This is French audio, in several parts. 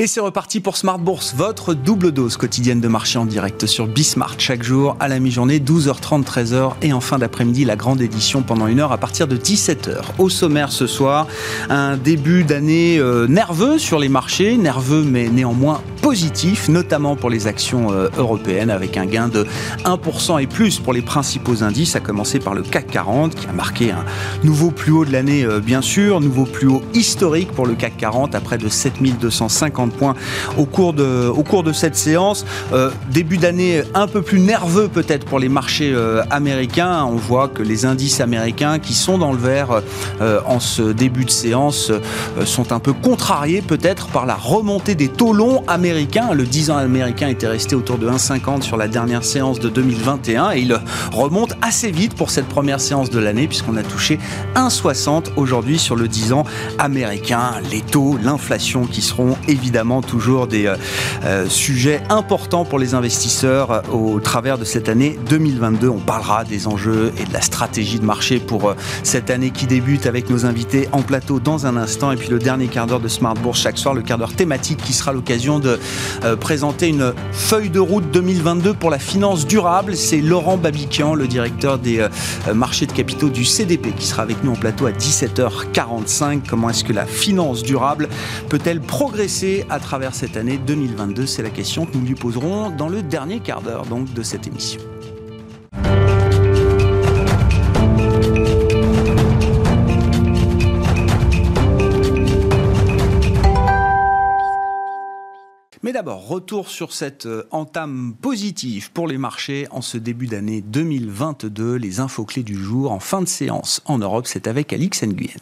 Et c'est reparti pour Smart Bourse, votre double dose quotidienne de marché en direct sur Bismart chaque jour à la mi-journée, 12h30, 13h et en fin d'après-midi, la grande édition pendant une heure à partir de 17h. Au sommaire ce soir, un début d'année euh, nerveux sur les marchés, nerveux mais néanmoins positif, notamment pour les actions euh, européennes avec un gain de 1% et plus pour les principaux indices, à commencer par le CAC 40 qui a marqué un nouveau plus haut de l'année euh, bien sûr, nouveau plus haut historique pour le CAC 40 à près de 7250 points au cours de, cette séance. Euh, début d'année un peu plus nerveux peut-être pour les marchés américains. On voit que les indices américains qui sont dans le vert en ce début de séance sont un peu contrariés peut-être par la remontée des taux longs américains. Le 10 ans américain était resté autour de 1,50 sur la dernière séance de 2021 et il remonte assez vite pour cette première séance de l'année puisqu'on a touché 1,60 aujourd'hui sur le 10 ans américain. Les taux, l'inflation qui seront évidemment toujours des euh, euh, sujets importants pour les investisseurs euh, au travers de cette année 2022. On parlera des enjeux et de la stratégie de marché pour cette année qui débute avec nos invités en plateau dans un instant. Et puis le dernier quart d'heure de Smart Bourse chaque soir, le quart d'heure thématique qui sera l'occasion de présenter une feuille de route 2022 pour la finance durable. C'est Laurent Babiquian, le directeur des marchés de capitaux du CDP, qui sera avec nous en plateau à 17h45. Comment est-ce que la finance durable peut-elle progresser à travers cette année 2022 C'est la question que nous lui poserons dans le dernier quart d'heure de cette émission. D'abord, retour sur cette euh, entame positive pour les marchés en ce début d'année 2022. Les infos clés du jour en fin de séance en Europe, c'est avec Alix Nguyen.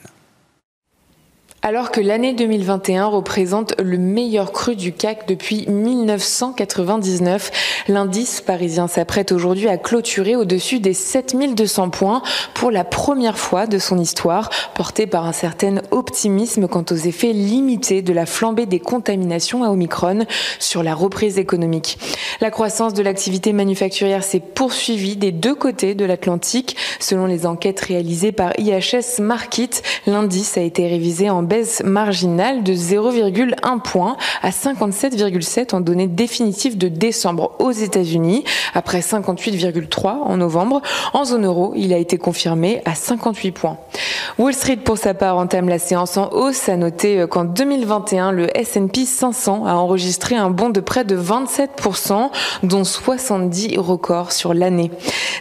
Alors que l'année 2021 représente le meilleur cru du CAC depuis 1999, l'indice parisien s'apprête aujourd'hui à clôturer au-dessus des 7200 points pour la première fois de son histoire, porté par un certain optimisme quant aux effets limités de la flambée des contaminations à Omicron sur la reprise économique. La croissance de l'activité manufacturière s'est poursuivie des deux côtés de l'Atlantique. Selon les enquêtes réalisées par IHS Markit, l'indice a été révisé en baisse marginale de 0,1 point à 57,7 en données définitives de décembre aux États-Unis, après 58,3 en novembre. En zone euro, il a été confirmé à 58 points. Wall Street, pour sa part, entame la séance en hausse. A noter qu'en 2021, le S&P 500 a enregistré un bond de près de 27%, dont 70 records sur l'année.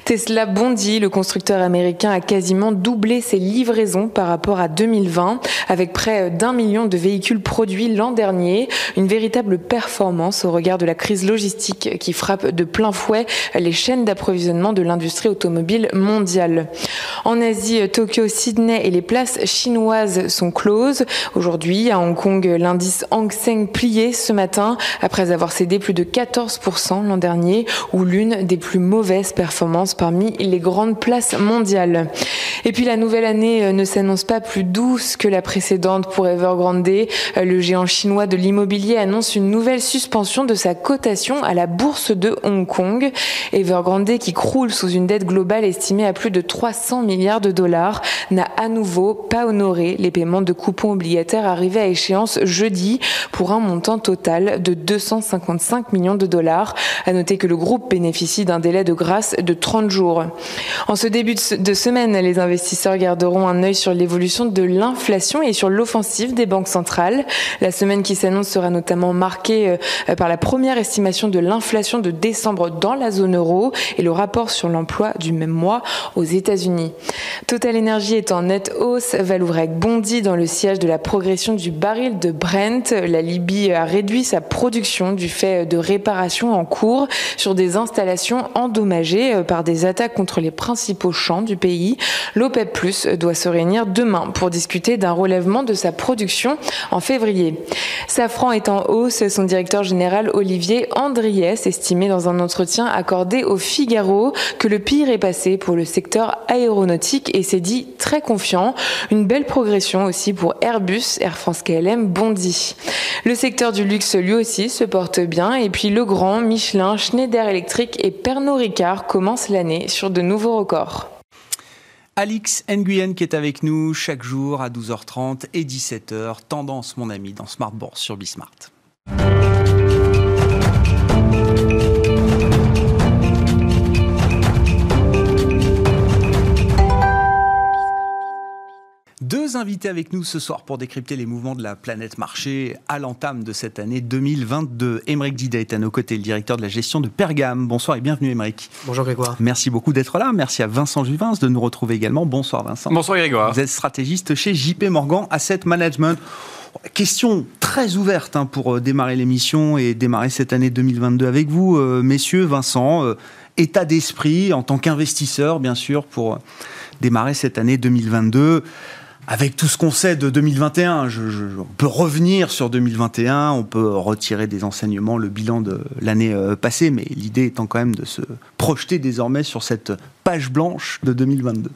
Tesla bondit. Le constructeur américain a quasiment doublé ses livraisons par rapport à 2020, avec près d'un million de véhicules produits l'an dernier. Une véritable performance au regard de la crise logistique qui frappe de plein fouet les chaînes d'approvisionnement de l'industrie automobile mondiale. En Asie, Tokyo, Sydney et les places chinoises sont closes. Aujourd'hui, à Hong Kong, l'indice Hang Seng plié ce matin après avoir cédé plus de 14% l'an dernier ou l'une des plus mauvaises performances parmi les grandes places mondiales. Et puis la nouvelle année ne s'annonce pas plus douce que la précédente pour Evergrande. Le géant chinois de l'immobilier annonce une nouvelle suspension de sa cotation à la bourse de Hong Kong. Evergrande, qui croule sous une dette globale estimée à plus de 300 milliards de dollars, n'a à nouveau pas honoré les paiements de coupons obligataires arrivés à échéance jeudi pour un montant total de 255 millions de dollars. À noter que le groupe bénéficie d'un délai de grâce de 30 jours. En ce début de semaine, les investisseurs garderont un œil sur l'évolution de l'inflation et sur l'offensive des banques centrales. La semaine qui s'annonce sera notamment marquée euh, par la première estimation de l'inflation de décembre dans la zone euro et le rapport sur l'emploi du même mois aux États-Unis. Total Energy est en nette hausse. Valourec bondit dans le siège de la progression du baril de Brent. La Libye a réduit sa production du fait de réparations en cours sur des installations endommagées euh, par des attaques contre les principaux champs du pays. L'OPEP Plus doit se réunir demain pour discuter d'un relèvement de sa production en février. Safran est en hausse. Son directeur général Olivier Andriès estimait dans un entretien accordé au Figaro que le pire est passé pour le secteur aéronautique et s'est dit très confiant. Une belle progression aussi pour Airbus, Air France KLM, Bondy. Le secteur du luxe lui aussi se porte bien et puis Legrand, Michelin, Schneider Electric et Pernod Ricard commencent l'année sur de nouveaux records. Alix Nguyen qui est avec nous chaque jour à 12h30 et 17h. Tendance, mon ami, dans Smart Bourse sur Bismart. Deux invités avec nous ce soir pour décrypter les mouvements de la planète marché à l'entame de cette année 2022. Émeric Didet est à nos côtés, le directeur de la gestion de Pergame. Bonsoir et bienvenue Émeric. Bonjour Grégoire. Merci beaucoup d'être là. Merci à Vincent Juvins de nous retrouver également. Bonsoir Vincent. Bonsoir Grégoire. Vous êtes stratégiste chez JP Morgan Asset Management. Question très ouverte hein, pour euh, démarrer l'émission et démarrer cette année 2022 avec vous, euh, messieurs. Vincent, euh, état d'esprit en tant qu'investisseur, bien sûr, pour démarrer cette année 2022 avec tout ce qu'on sait de 2021, je, on peut revenir sur 2021, on peut retirer des enseignements, le bilan de l'année euh, passée, mais l'idée étant quand même de se projeter désormais sur cette page blanche de 2022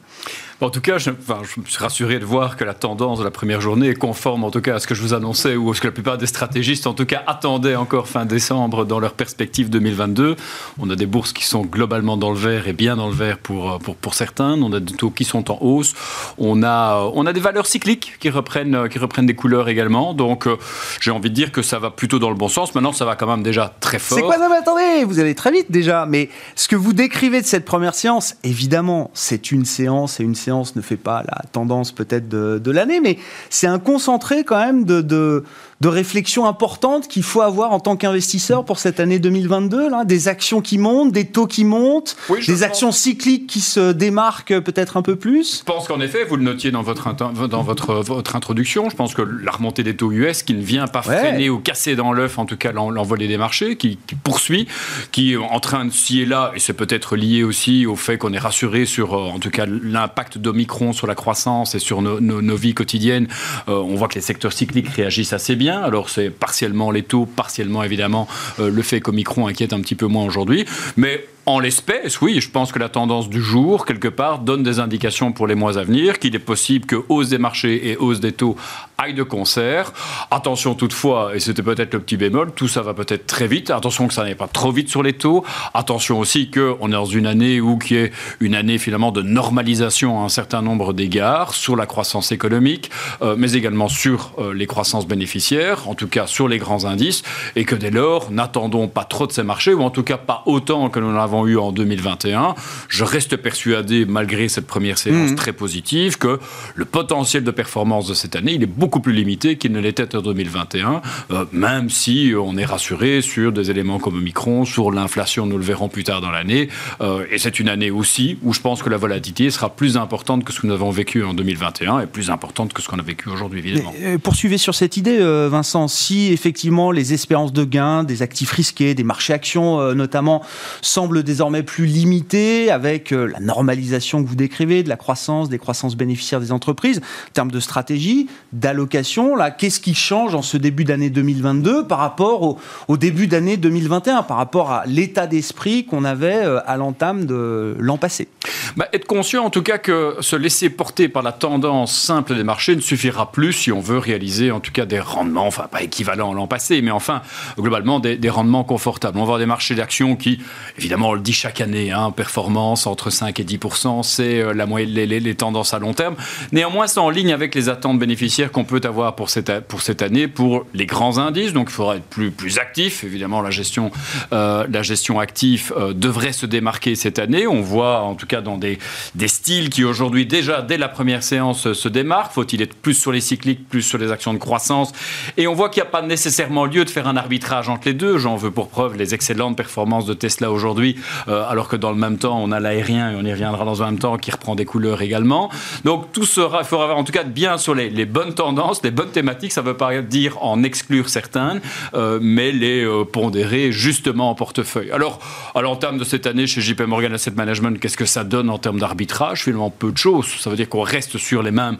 en tout cas, je, enfin, je, me suis rassuré de voir que la tendance de la première journée est conforme, en tout cas, à ce que je vous annonçais ou à ce que la plupart des stratégistes, en tout cas, attendaient encore fin décembre dans leur perspective 2022. On a des bourses qui sont globalement dans le vert et bien dans le vert pour, pour, pour certains. On a des taux qui sont en hausse. On a, on a des valeurs cycliques qui reprennent, qui reprennent des couleurs également. Donc, euh, j'ai envie de dire que ça va plutôt dans le bon sens. Maintenant, ça va quand même déjà très fort. C'est quoi? Non, mais attendez, vous allez très vite déjà. Mais ce que vous décrivez de cette première séance, évidemment, c'est une séance et une séance ne fait pas la tendance peut-être de, de l'année, mais c'est un concentré quand même de, de, de réflexion importante qu'il faut avoir en tant qu'investisseur pour cette année 2022 là, Des actions qui montent, des taux qui montent, oui, des actions cycliques qui se démarquent peut-être un peu plus. Je pense qu'en effet, vous le notiez dans votre, dans votre, votre introduction, je pense que la remontée des taux US qui ne vient pas ouais. freiner ou casser dans l'œuf, en tout cas l'envolée des marchés, qui, qui, poursuit, qui est en train de s'y est là, et c'est peut-être lié aussi au fait qu'on est rassuré sur, euh, en tout cas, l'impact d'Omicron sur la croissance et sur nos, nos, vies quotidiennes. Euh, on voit que les secteurs cycliques réagissent assez bien alors c'est partiellement les taux, partiellement évidemment euh, le fait qu'Omicron inquiète un petit peu moins aujourd'hui. Mais en l'espèce, oui, je pense que la tendance du jour, quelque part, donne des indications pour les mois à venir, qu'il est possible que hausse des marchés et hausse des taux aillent de concert. Attention toutefois, et c'était peut-être le petit bémol, tout ça va peut-être très vite. Attention que ça n'aille pas trop vite sur les taux. Attention aussi qu'on est dans une année où qui est une année finalement de normalisation à un certain nombre d'égards sur la croissance économique, euh, mais également sur euh, les croissances bénéficiaires, en tout cas sur les grands indices, et que dès lors, n'attendons pas trop de ces marchés, ou en tout cas pas autant que nous l'avons eu en 2021. Je reste persuadé, malgré cette première séance mmh. très positive, que le potentiel de performance de cette année, il est beaucoup plus limité qu'il ne l'était en 2021, euh, même si on est rassuré sur des éléments comme Omicron, sur l'inflation, nous le verrons plus tard dans l'année. Euh, et c'est une année aussi où je pense que la volatilité sera plus importante que ce que nous avons vécu en 2021 et plus importante que ce qu'on a vécu aujourd'hui, évidemment. Mais, euh, poursuivez sur cette idée, Vincent. Si effectivement les espérances de gains, des actifs risqués, des marchés actions notamment, semblent désormais plus limité avec euh, la normalisation que vous décrivez de la croissance, des croissances bénéficiaires des entreprises, en termes de stratégie, d'allocation. Là, qu'est-ce qui change en ce début d'année 2022 par rapport au, au début d'année 2021, par rapport à l'état d'esprit qu'on avait euh, à l'entame de l'an passé? Bah, Être conscient en tout cas que se laisser porter par la tendance simple des marchés ne suffira plus si on veut réaliser en tout cas des rendements, enfin pas équivalents à l'an passé, mais enfin globalement des, des rendements confortables. On va avoir des marchés d'actions qui, évidemment, le dit chaque année, hein, performance entre 5 et 10 c'est euh, la moyenne, les, tendances à long terme. Néanmoins, c'est en ligne avec les attentes bénéficiaires qu'on peut avoir pour cette, pour cette année pour les grands indices. Donc, il faudra être plus, plus actif. Évidemment, la gestion, euh, la gestion active euh, devrait se démarquer cette année. On voit, en tout cas, dans des, des styles qui aujourd'hui, déjà, dès la première séance, se démarquent. Faut-il être plus sur les cycliques, plus sur les actions de croissance? Et on voit qu'il n'y a pas nécessairement lieu de faire un arbitrage entre les deux. J'en veux pour preuve les excellentes performances de Tesla aujourd'hui. Euh, alors que dans le même temps, on a l'aérien, et on y reviendra dans un même temps, qui reprend des couleurs également. Donc tout sera, il faudra avoir en tout cas bien sur les, les, bonnes tendances, les bonnes thématiques, ça ne veut pas dire en exclure certaines, euh, mais les euh, pondérer justement en portefeuille. Alors, à l'entame de cette année chez JP Morgan Asset Management, qu'est-ce que ça donne en termes d'arbitrage? Finalement, peu de choses. Ça veut dire qu'on reste sur les mêmes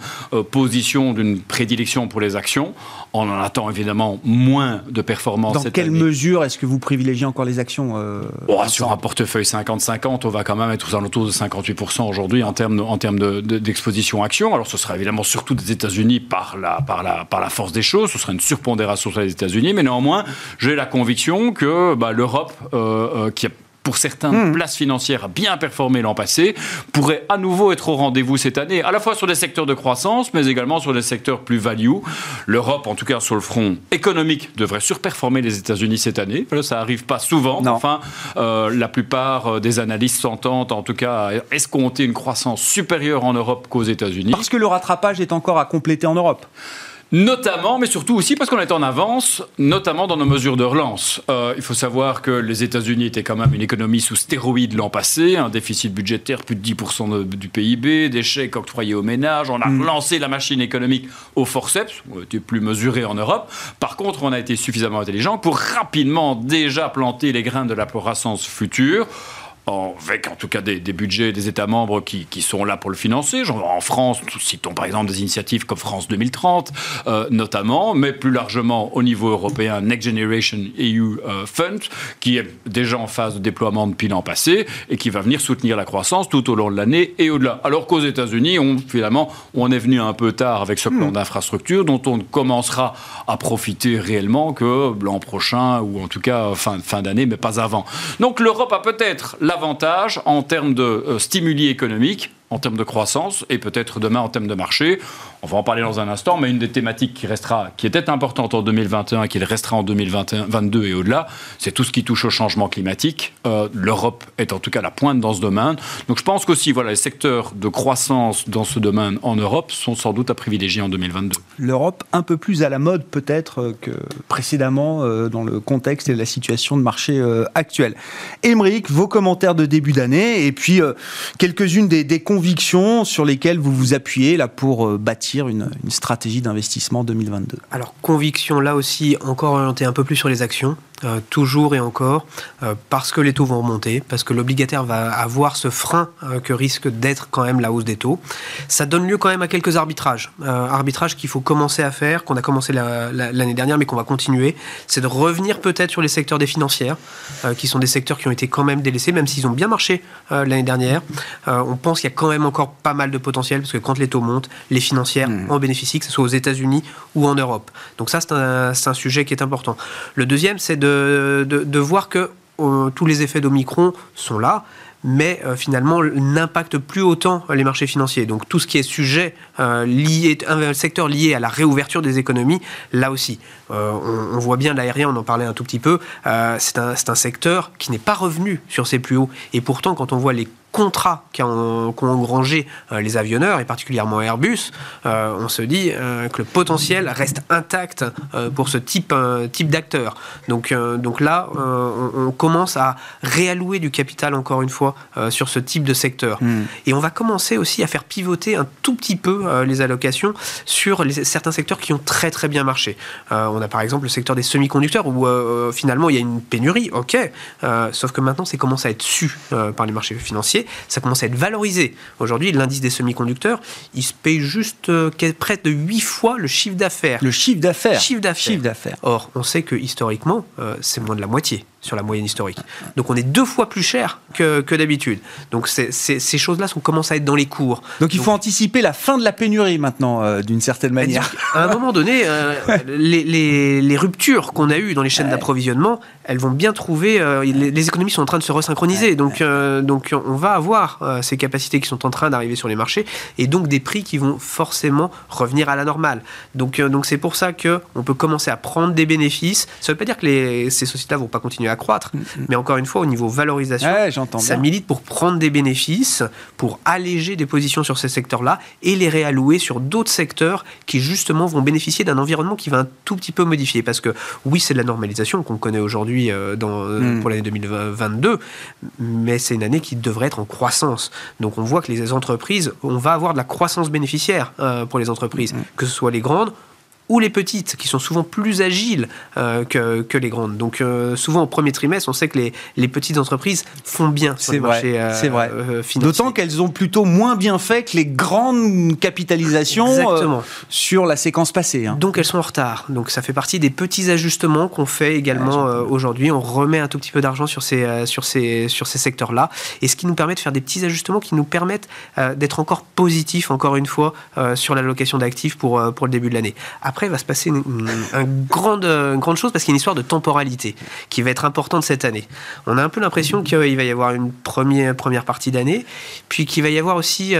positions d'une prédilection pour les actions. On en attend évidemment moins de performances. Dans quelle année. mesure est-ce que vous privilégiez encore les actions oh, Sur un portefeuille 50-50, on va quand même être aux alentours de 58% aujourd'hui en termes, en d'exposition de, de, action. Alors ce sera évidemment surtout des États-Unis par la force des choses, ce sera une surpondération sur les États-Unis, mais néanmoins, j'ai la conviction que bah, l'Europe, euh, euh, qui a pour certaines hmm. places financières bien performé l'an passé, pourrait à nouveau être au rendez-vous cette année, à la fois sur des secteurs de croissance, mais également sur des secteurs plus value. L'Europe, en tout cas sur le front économique, devrait surperformer les États-Unis cette année. Ça n'arrive pas souvent. Enfin, euh, la plupart euh, des analystes s'entendent, en tout cas, à escompter une croissance supérieure en Europe qu'aux États-Unis. Parce que le rattrapage est encore à compléter en Europe. Notamment, mais surtout aussi parce qu'on est en avance, notamment dans nos mesures de relance. Euh, il faut savoir que les États-Unis étaient quand même une économie sous stéroïdes l'an passé, un déficit budgétaire plus de 10% du PIB, des chèques octroyés aux ménages. On a mm. relancé la machine économique au forceps, on était plus mesuré en Europe. Par contre, on a été suffisamment intelligent pour rapidement déjà planter les grains de la croissance future avec en tout cas des, budgets des États membres qui, sont là pour le financer. Genre en France, citons par exemple des initiatives comme France 2030, euh, notamment, mais plus largement au niveau européen, Next Generation EU euh, Fund, qui est déjà en phase de déploiement depuis l'an passé et qui va venir soutenir la croissance tout au long de l'année et au-delà. Alors qu'aux États-Unis, on, finalement, on est venu un peu tard avec ce plan hmm. d'infrastructure dont on ne commencera à profiter réellement que l'an prochain ou en tout cas fin, fin d'année, mais pas avant. Donc l'Europe a peut-être la en termes de euh, stimuli économiques en termes de croissance et peut-être demain en termes de marché. On va en parler dans un instant, mais une des thématiques qui restera, qui était importante en 2021 et qui restera en 2022 et au-delà, c'est tout ce qui touche au changement climatique. Euh, L'Europe est en tout cas la pointe dans ce domaine. Donc je pense qu'aussi, voilà, les secteurs de croissance dans ce domaine en Europe sont sans doute à privilégier en 2022. L'Europe un peu plus à la mode peut-être euh, que précédemment euh, dans le contexte et la situation de marché actuelle. Émeric, vos commentaires de début d'année et puis quelques-unes des, des convictions sur lesquelles vous vous appuyez là pour euh, une, stratégie d'investissement 2022 Alors, conviction là aussi encore orientée un peu plus sur les actions. Euh, toujours et encore, euh, parce que les taux vont remonter, parce que l'obligataire va avoir ce frein euh, que risque d'être quand même la hausse des taux. Ça donne lieu quand même à quelques arbitrages. arbitrages qu'il faut commencer à faire, qu'on a commencé l'année dernière, mais qu'on va continuer. C'est de revenir peut-être sur les secteurs des financières, qui sont des secteurs qui ont été quand même délaissés, même s'ils ont bien marché l'année dernière. on pense qu'il y a quand même encore pas mal de potentiel, parce que quand les taux montent, les mmh. en bénéficient, que ce soit aux États-Unis ou en Europe. Donc ça, c'est un, un sujet qui est important. Le deuxième, c'est de de, voir que euh, tous les effets d'Omicron sont là, mais euh, finalement n'impactent plus autant les marchés financiers. Donc tout ce qui est sujet euh, lié, un secteur lié à la réouverture des économies, là aussi, on, voit bien l'aérien, on en parlait un tout petit peu, c'est un, un secteur qui n'est pas revenu sur ses plus hauts. Et pourtant, quand on voit les contrats qu'ont engrangé euh, les avionneurs, et particulièrement Airbus, euh, on se dit euh, que le potentiel reste intact pour ce type, type d'acteur. Donc, donc là, on, commence à réallouer du capital, encore une fois, sur ce type de secteur. Hmm. Et on va commencer aussi à faire pivoter un tout petit peu les allocations sur les, certains secteurs qui ont très très bien marché. on a par exemple le secteur des semi-conducteurs où finalement il y a une pénurie, ok, sauf que maintenant c'est commence à être su par les marchés financiers ça commence à être valorisé. Aujourd'hui, l'indice des semi-conducteurs, il se paye juste euh, près de 8 fois le chiffre d'affaires. Le chiffre d'affaires Chiffre d'affaires. Or, on sait que historiquement, euh, c'est moins de la moitié sur la moyenne historique. Donc on est deux fois plus cher que, que d'habitude. Donc ces choses-là commencent à être dans les cours. Donc il faut anticiper la fin de la pénurie maintenant, euh, d'une certaine manière. À un moment donné, euh, les, les, les, ruptures qu'on a eues dans les chaînes d'approvisionnement, elles vont bien trouver... Euh, les, économies sont en train de se resynchroniser. Donc, donc on va avoir ces capacités qui sont en train d'arriver sur les marchés et donc des prix qui vont forcément revenir à la normale. Donc donc c'est pour ça qu'on peut commencer à prendre des bénéfices. Ça ne veut pas dire que les, ces sociétés-là vont pas continuer à croître. Mm, mm. Mais encore une fois, au niveau valorisation, ça milite pour prendre des bénéfices, pour alléger des positions sur ces secteurs-là et les réallouer sur d'autres secteurs qui justement vont bénéficier d'un environnement qui va un tout petit peu modifier. Parce que oui, c'est de la normalisation qu'on connaît aujourd'hui euh, euh, mm. pour l'année 2022, mais c'est une année qui devrait être en croissance. Donc on voit que les entreprises, on va avoir de la croissance bénéficiaire euh, pour les entreprises, que ce soit les grandes ou les petites, qui sont souvent plus agiles euh, que, que, les grandes. Donc euh, souvent au premier trimestre, on sait que les, les petites entreprises font bien sur le marché euh, C'est vrai. D'autant qu'elles ont plutôt moins bien fait que les grandes capitalisations sur la séquence passée. Hein. Donc elles sont en retard. Donc ça fait partie des petits ajustements qu'on fait également aujourd'hui. On remet un tout petit peu d'argent sur ces, sur ces, sur ces secteurs-là. Et ce qui nous permet de faire des petits ajustements qui nous permettent d'être encore positifs, encore une fois, sur l'allocation d'actifs pour, pour le début de l'année après, va se passer une, grande, grande chose parce qu'il y a une histoire de temporalité qui va être importante cette année. On a un peu l'impression qu'il va y avoir une première, première partie d'année, puis qu'il va y avoir aussi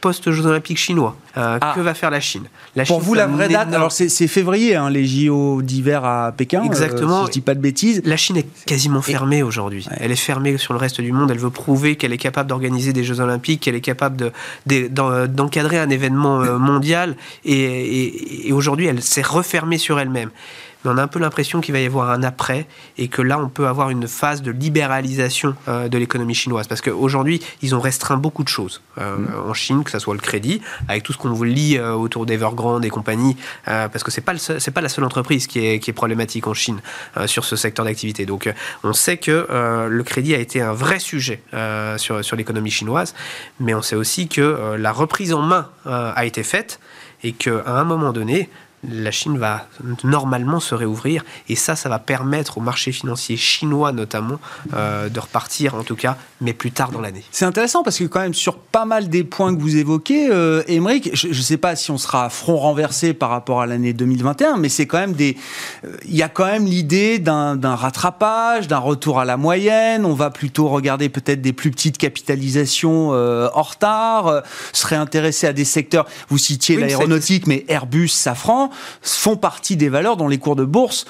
post-Jeux Olympiques chinois. Euh, ah. Que va faire la Chine? La Pour vous, la vraie date, alors c'est février, hein, les JO d'hiver à Pékin. Exactement. Euh, si je dis pas de bêtises. La Chine est quasiment fermée aujourd'hui. Elle est fermée sur le reste du monde. Elle veut prouver qu'elle est capable d'organiser des Jeux Olympiques, qu'elle est capable d'encadrer un événement euh, mondial. et aujourd'hui, elle s'est refermée sur elle-même mais on a un peu l'impression qu'il va y avoir un après et que là, on peut avoir une phase de libéralisation euh, de l'économie chinoise. Parce qu'aujourd'hui, ils ont restreint beaucoup de choses euh, mm. en Chine, que ce soit le crédit, avec tout ce qu'on vous lit euh, autour d'Evergrande et compagnie, parce que ce n'est pas, pas la seule entreprise qui est, qui est problématique en Chine sur ce secteur d'activité. Donc, on sait que le crédit a été un vrai sujet sur, sur l'économie chinoise, mais on sait aussi que la reprise en main a été faite et qu'à un moment donné, la Chine va normalement se réouvrir et ça, ça va permettre au marché financier chinois notamment euh, de repartir en tout cas, mais plus tard dans l'année. C'est intéressant parce que quand même sur pas mal des points que vous évoquez, euh, je ne sais pas si on sera à front renversé par rapport à l'année 2021, mais c'est quand même des, euh, il y a quand même l'idée d'un rattrapage, d'un retour à la moyenne. On va plutôt regarder peut-être des plus petites capitalisations euh, en retard, serait intéressé à des secteurs. Vous citiez l'aéronautique, mais Airbus, Safran font partie des valeurs dont les cours de bourse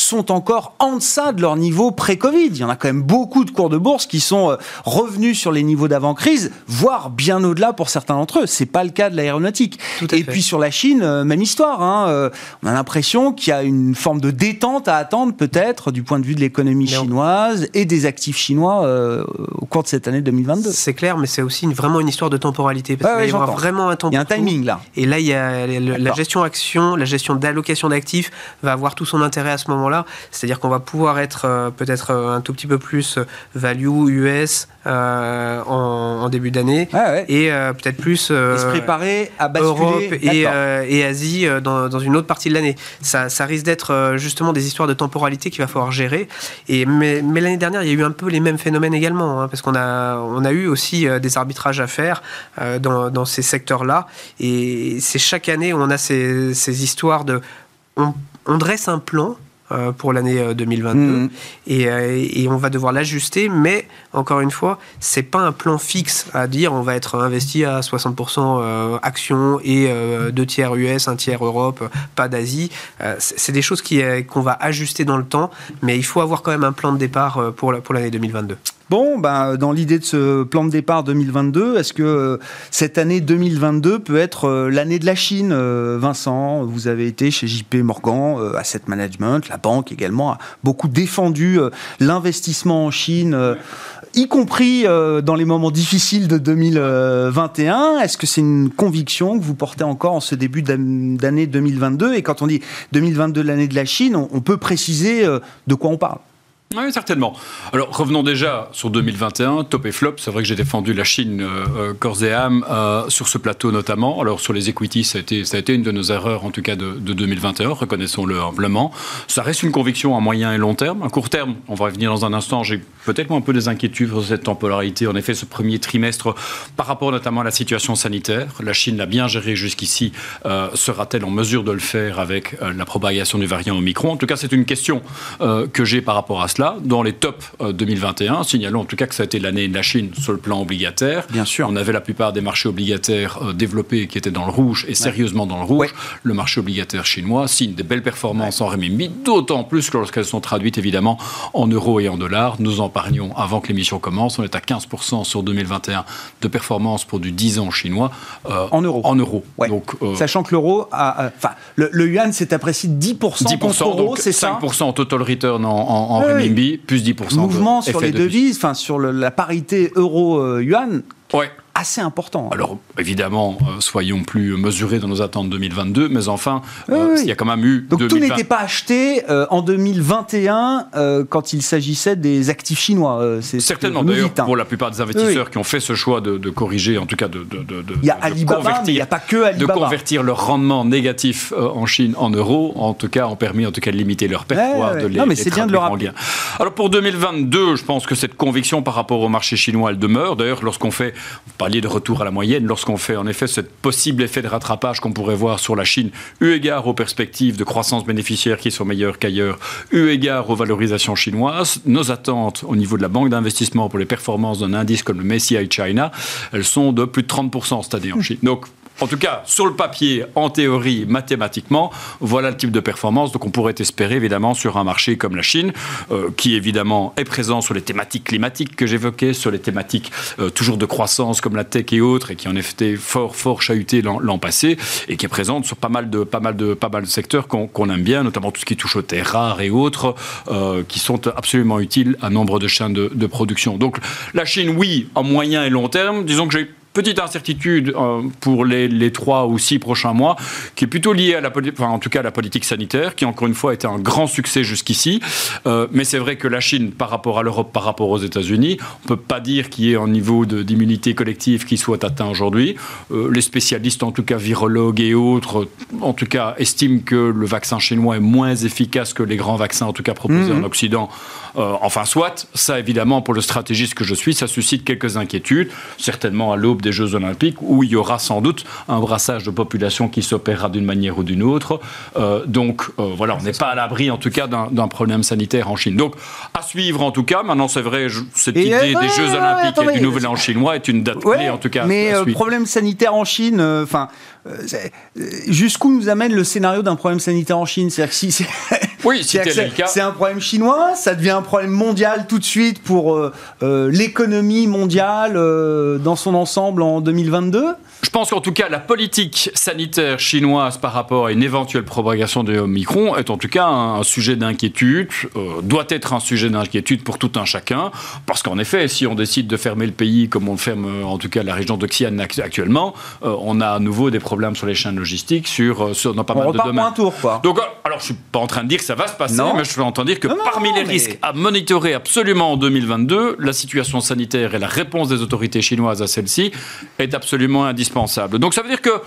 sont encore en deçà de leur niveau pré-Covid. Il y en a quand même beaucoup de cours de bourse qui sont euh, revenus sur les niveaux d'avant-crise, voire bien au-delà pour certains d'entre eux. C'est pas le cas de l'aéronautique. Et puis sur la Chine, euh, même histoire. Hein. Euh, on a l'impression qu'il y a une forme de détente à attendre peut-être du point de vue de l'économie chinoise et des actifs chinois au cours de cette année 2022. C'est clair, mais c'est aussi vraiment une histoire de temporalité. Parce qu'il y a vraiment un temps. Il y a un timing là. Et là, il y a la gestion action, la gestion d'allocation d'actifs va avoir tout son intérêt à ce moment là C'est-à-dire qu'on va pouvoir être euh, peut-être euh, un tout petit peu plus euh, value US en, début d'année et peut-être plus se préparer à Europe et, et, Asie dans, une autre partie de l'année. Ça, risque d'être justement des histoires de temporalité qu'il va falloir gérer. Et, mais, l'année dernière, il y a eu un peu les mêmes phénomènes également, hein, parce qu'on a, on a eu aussi des arbitrages à faire dans, ces secteurs-là. Et c'est chaque année où on a ces, ces histoires de... on dresse un plan, euh, pour l'année 2022 euh, mmh. euh, et, on va devoir l'ajuster mais encore une fois c'est pas un plan fixe à dire on va être investi à 60% actions et deux tiers US un tiers Europe pas d'Asie. C'est des choses qu'on va ajuster dans le temps mais il faut avoir quand même un plan de départ pour l'année 2022 Ben, dans l'idée de ce plan de départ 2022, est-ce que euh, cette année 2022 peut être euh, l'année de la Chine euh, Vincent, vous avez été chez JP Morgan, Asset Management, la banque également a beaucoup défendu l'investissement en Chine, y compris dans les moments difficiles de 2021. Est-ce que c'est une conviction que vous portez encore en ce début d'année 2022 Et quand on dit 2022, l'année de la Chine, on peut préciser de quoi on parle? Oui, certainement. Alors revenons déjà sur 2021, top et flop. C'est vrai que j'ai défendu la Chine euh, euh, corps et âme euh, sur ce plateau notamment. Alors sur les equities, ça a été, une de nos erreurs en tout cas de, 2021, reconnaissons-le humblement. Ça reste une conviction à moyen et long terme. À court terme, on va revenir dans un instant, j'ai peut-être un peu des inquiétudes sur cette temporalité. En effet, ce premier trimestre, par rapport notamment à la situation sanitaire, la Chine l'a bien géré jusqu'ici. Sera-t-elle en mesure de le faire avec la propagation du variant Omicron? En tout cas, c'est une question que j'ai par rapport à cela dans les tops 2021. Euh, Signalons en tout cas que ça a été l'année de la Chine sur le plan obligataire. Bien sûr. On avait la plupart des marchés obligataires euh, développés qui étaient dans le rouge et sérieusement dans le rouge. Le marché obligataire chinois signe des belles performances en renminbi, d'autant plus que lorsqu'elles sont traduites évidemment en euros et en dollars. Nous en parlions avant que l'émission commence. On est à 15% sur 2021 de performance pour du 10 ans chinois. Euh, en euros. En euros. Donc, Sachant que l'euro, enfin, le, yuan s'est apprécié 10%, 10% contre l'euro, c'est ça? 5% total return en, en, renminbi plus 10%. Mouvement sur les devises, enfin sur la parité euro-yuan. Ouais assez important. Alors, évidemment, euh, soyons plus mesurés dans nos attentes 2022, mais enfin, euh, il y a quand même eu... Donc tout n'était pas acheté euh, en 2021 quand il s'agissait des actifs chinois. Certainement, d'ailleurs, hein. pour la plupart des investisseurs qui ont fait ce choix de, corriger, en tout cas de, il y a Alibaba, mais il n'y a pas que Alibaba. De convertir leur rendement négatif en Chine en euros, en tout cas, ont permis en tout cas de limiter leur perte, de les, non, mais c'est bien de le rappeler. Alors pour 2022, je pense que cette conviction par rapport au marché chinois, elle demeure. D'ailleurs, lorsqu'on fait, parliez de retour à la moyenne, lorsqu'on fait en effet ce possible effet de rattrapage qu'on pourrait voir sur la Chine, eu égard aux perspectives de croissance bénéficiaire qui sont meilleures qu'ailleurs, eu égard aux valorisations chinoises, nos attentes au niveau de la banque d'investissement pour les performances d'un indice comme le MSCI China, elles sont de plus de 30% cette année en Chine. Donc en tout cas, sur le papier, en théorie, mathématiquement, voilà le type de performance. Donc on pourrait espérer évidemment sur un marché comme la Chine, euh, qui évidemment est présent sur les thématiques climatiques que j'évoquais, sur les thématiques euh, toujours de croissance comme la tech et autres, et qui en effet fort fort chahuté l'an passé, et qui est présente sur pas mal de pas mal de pas mal de secteurs qu'on aime bien, notamment tout ce qui touche aux terres rares et autres, euh, qui sont absolument utiles à nombre de chaînes de, de production. Donc la Chine, oui, en moyen et long terme, disons que j'ai petite incertitude euh, pour les, les, trois ou six prochains mois, qui est plutôt liée à la, enfin, en tout cas à la politique sanitaire, qui encore une fois a été un grand succès jusqu'ici. Euh, mais c'est vrai que la Chine, par rapport à l'Europe, par rapport aux États-Unis, on peut pas dire qu'il y ait un niveau d'immunité collective qui soit atteint aujourd'hui. Euh, les spécialistes, en tout cas virologues et autres, en tout cas estiment que le vaccin chinois est moins efficace que les grands vaccins, en tout cas proposés mmh. en Occident. Enfin, soit, ça évidemment, pour le stratégiste que je suis, ça suscite quelques inquiétudes, certainement à l'aube des Jeux Olympiques, où il y aura sans doute un brassage de population qui s'opérera d'une manière ou d'une autre. Euh, donc euh, voilà, on n'est pas à l'abri en tout cas d'un problème sanitaire en Chine. Donc à suivre en tout cas. Maintenant c'est vrai, cette idée euh, des Jeux Olympiques et du Nouvel An chinois est une date clé en tout cas. Mais problème sanitaire en Chine, enfin. Jusqu'où nous amène le scénario d'un problème sanitaire en Chine? C'est-à-dire que si c'est oui, c'est un problème chinois, ça devient un problème mondial tout de suite pour l'économie mondiale dans son ensemble en 2022 Je pense qu'en tout cas, la politique sanitaire chinoise par rapport à une éventuelle propagation de Omicron est en tout cas un, sujet d'inquiétude, euh, doit être un sujet d'inquiétude pour tout un chacun, parce qu'en effet, si on décide de fermer le pays comme on le ferme euh, en tout cas la région d'Oxiane actuellement, euh, on a à nouveau des problèmes sur les chaînes logistiques, sur, sur dans pas mal de domaines. un tour, quoi. Donc, alors je suis pas en train de dire que ça va se passer, mais je suis en train de dire que parmi les risques à monitorer absolument en 2022, la situation sanitaire et la réponse des autorités chinoises à celle-ci est absolument indispensable. Donc ça veut dire que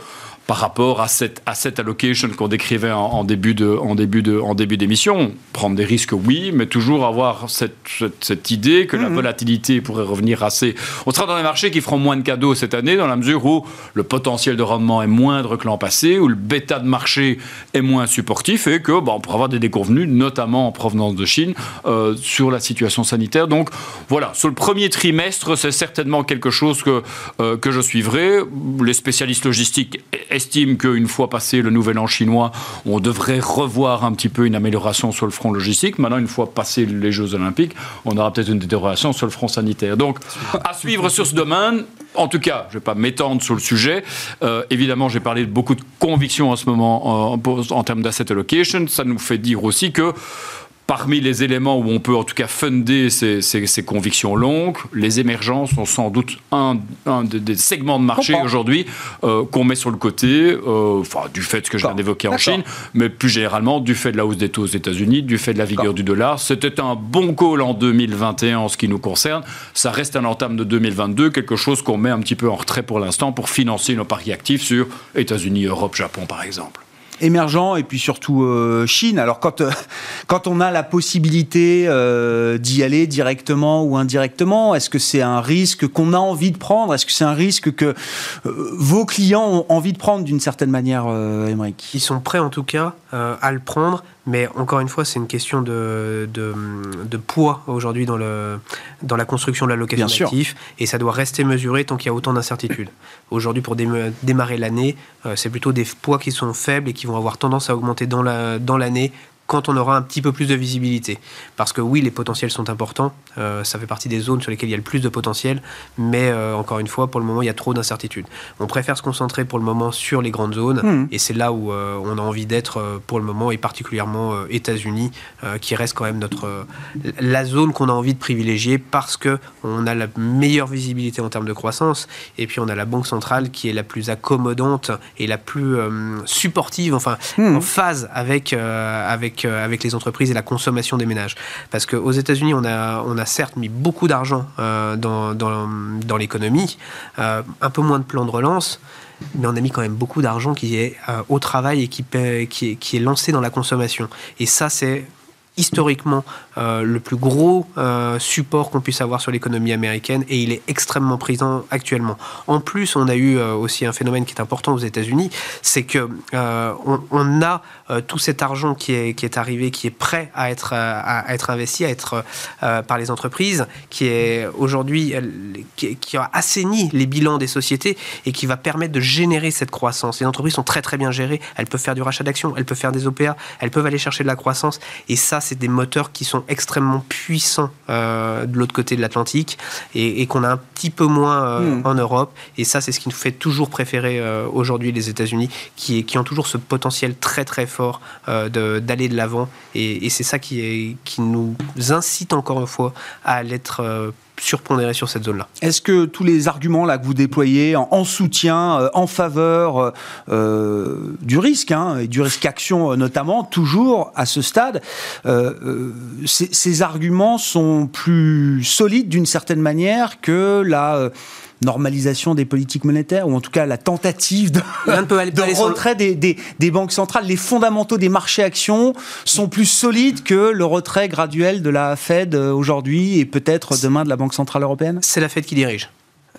par rapport à cette allocation qu'on décrivait en, début de, en début de, en début d'émission. Prendre des risques, oui, mais toujours avoir cette, cette, idée que la mhm. volatilité pourrait revenir assez. On sera dans des marchés qui feront moins de cadeaux cette année, dans la mesure où le potentiel de rendement est moindre que l'an passé, où le bêta de marché est moins supportif et que bon, on pourra avoir des déconvenus, notamment en provenance de Chine, euh, sur la situation sanitaire. Donc voilà, sur le premier trimestre, c'est certainement quelque chose que, euh, que je suivrai. Les spécialistes logistiques estime qu'une fois passé le nouvel an chinois, on devrait revoir un petit peu une amélioration sur le front logistique. Maintenant, une fois passé les Jeux Olympiques, on aura peut-être une détérioration sur le front sanitaire. Donc, à suivre sur ce domaine. En tout cas, je ne vais pas m'étendre sur le sujet. Euh, évidemment, j'ai parlé de beaucoup de convictions en ce moment en, en termes d'asset allocation. Ça nous fait dire aussi que Parmi les éléments où on peut en tout cas funder ces, convictions longues, les émergences sont sans doute un, des segments de marché aujourd'hui euh, qu'on met sur le côté, euh, enfin, du fait de ce que je viens d'évoquer en Chine, mais plus généralement du fait de la hausse des taux aux États-Unis, du fait de la vigueur du dollar. C'était un bon call en 2021 en ce qui nous concerne. Ça reste un entame de 2022, quelque chose qu'on met un petit peu en retrait pour l'instant pour financer nos paris actifs sur États-Unis, Europe, Japon par exemple émergents et puis surtout euh, Chine. Alors quand euh, quand on a la possibilité euh, d'y aller directement ou indirectement, est-ce que c'est un risque qu'on a envie de prendre? Est-ce que c'est un risque que vos clients ont envie de prendre d'une certaine manière, Émeric? Ils sont prêts en tout cas à le prendre. Mais encore une fois, c'est une question de, de, poids aujourd'hui dans, le, dans la construction de la location d'actifs. Et ça doit rester mesuré tant qu'il y a autant d'incertitudes. Aujourd'hui, pour démarrer l'année, c'est plutôt des poids qui sont faibles et qui vont avoir tendance à augmenter dans l'année dans quand on aura un petit peu plus de visibilité. Parce que oui, les potentiels sont importants, euh, ça fait partie des zones sur lesquelles il y a le plus de potentiel, mais euh, encore une fois, pour le moment, il y a trop d'incertitudes. On préfère se concentrer pour le moment sur les grandes zones, hmm. et c'est là où euh, on a envie d'être pour le moment, et particulièrement États-Unis, qui reste quand même notre, la zone qu'on a envie de privilégier parce que on a la meilleure visibilité en termes de croissance, et puis on a la banque centrale qui est la plus accommodante et la plus supportive, enfin hmm. en phase avec, avec euh, avec, les entreprises et la consommation des ménages. Parce qu'aux États-Unis, on a, on a certes mis beaucoup d'argent euh, dans, dans, l'économie, euh, un peu moins de plans de relance, mais on a mis quand même beaucoup d'argent qui est au travail et qui, qui est lancé dans la consommation. Et ça, c'est historiquement euh, le plus gros euh, support qu'on puisse avoir sur l'économie américaine et il est extrêmement présent actuellement. En plus, on a eu euh, aussi un phénomène qui est important aux États-Unis, c'est que on, a tout cet argent qui est, qui est arrivé, qui est prêt à être, à, être investi, à être par les entreprises, qui est aujourd'hui qui, qui, a assaini les bilans des sociétés et qui va permettre de générer cette croissance. Les entreprises sont très très bien gérées, elles peuvent faire du rachat d'actions, elles peuvent faire des OPA, elles peuvent aller chercher de la croissance et ça c'est des moteurs qui sont extrêmement puissants euh, de l'autre côté de l'Atlantique et, qu'on a un petit peu moins euh, hmm. en Europe. Et ça, c'est ce qui nous fait toujours préférer euh, aujourd'hui les États-Unis, qui, qui ont toujours ce potentiel très très fort d'aller de l'avant. Et, et c'est ça qui, est, qui nous incite encore une fois à l'être surpondéré sur cette zone-là. Est-ce que tous les arguments là que vous déployez en, soutien, euh, en faveur euh, euh, du risque hein, et du risque action notamment, toujours à ce stade, ces, ces, arguments sont plus solides d'une certaine manière que la normalisation des politiques monétaires, ou en tout cas la tentative de, retrait des, banques centrales. Les fondamentaux des marchés actions sont plus solides que le retrait graduel de la Fed euh, aujourd'hui et peut-être demain de la Banque Centrale Européenne? C'est la Fed qui dirige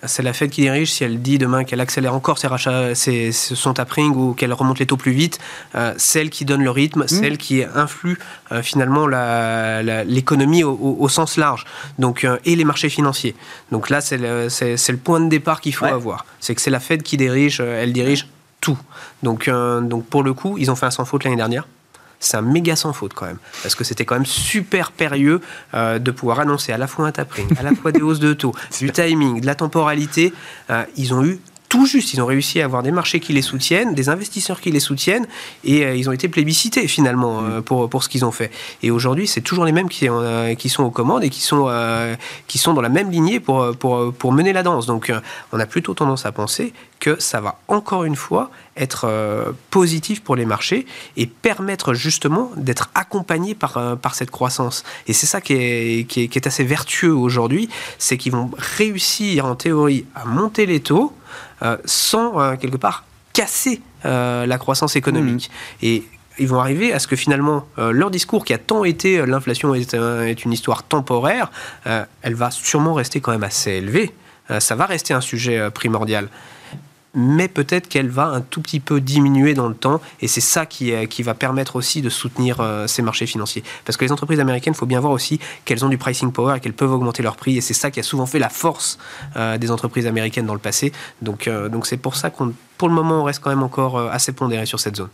c'est la Fed qui dirige. Si elle dit demain qu'elle accélère encore ses rachats, ses, son tapering ou qu'elle remonte les taux plus vite, euh, c'est elle qui donne le rythme, c'est mmh. elle qui influe euh, finalement l'économie au, sens large. Donc, euh, et les marchés financiers. Donc là, c'est le, le, point de départ qu'il faut avoir. C'est que c'est la Fed qui dirige, elle dirige tout. Donc, donc pour le coup, ils ont fait un sans faute l'année dernière c'est un méga sans faute quand même. Parce que c'était quand même super périlleux euh, de pouvoir annoncer à la fois un tapering, à la fois des hausses de taux, du timing, de la temporalité. Euh, ils ont eu tout juste. Ils ont réussi à avoir des marchés qui les soutiennent, des investisseurs qui les soutiennent, et euh, ils ont été plébiscités finalement euh, mm. pour, pour ce qu'ils ont fait. Et aujourd'hui, c'est toujours les mêmes qui, euh, qui sont aux commandes et qui sont, qui sont dans la même lignée pour, pour, pour mener la danse. Donc on a plutôt tendance à penser que ça va encore une fois être positif pour les marchés et permettre justement d'être accompagné par, par cette croissance. Et c'est ça qui est, qui est, qui est assez vertueux aujourd'hui, c'est qu'ils vont réussir en théorie à monter les taux sans, euh, quelque part, casser euh, la croissance économique. Mmh. Et ils vont arriver à ce que finalement leur discours qui a tant été l'inflation est, est, une histoire temporaire, elle va sûrement rester quand même assez élevée. ça va rester un sujet primordial mais peut-être qu'elle va un tout petit peu diminuer dans le temps, et c'est ça qui, qui, va permettre aussi de soutenir euh, ces marchés financiers. Parce que les entreprises américaines, il faut bien voir aussi qu'elles ont du pricing power et qu'elles peuvent augmenter leurs prix, et c'est ça qui a souvent fait la force euh, des entreprises américaines dans le passé. Donc euh, donc c'est pour ça qu'on, pour le moment, on reste quand même encore assez pondéré sur cette zone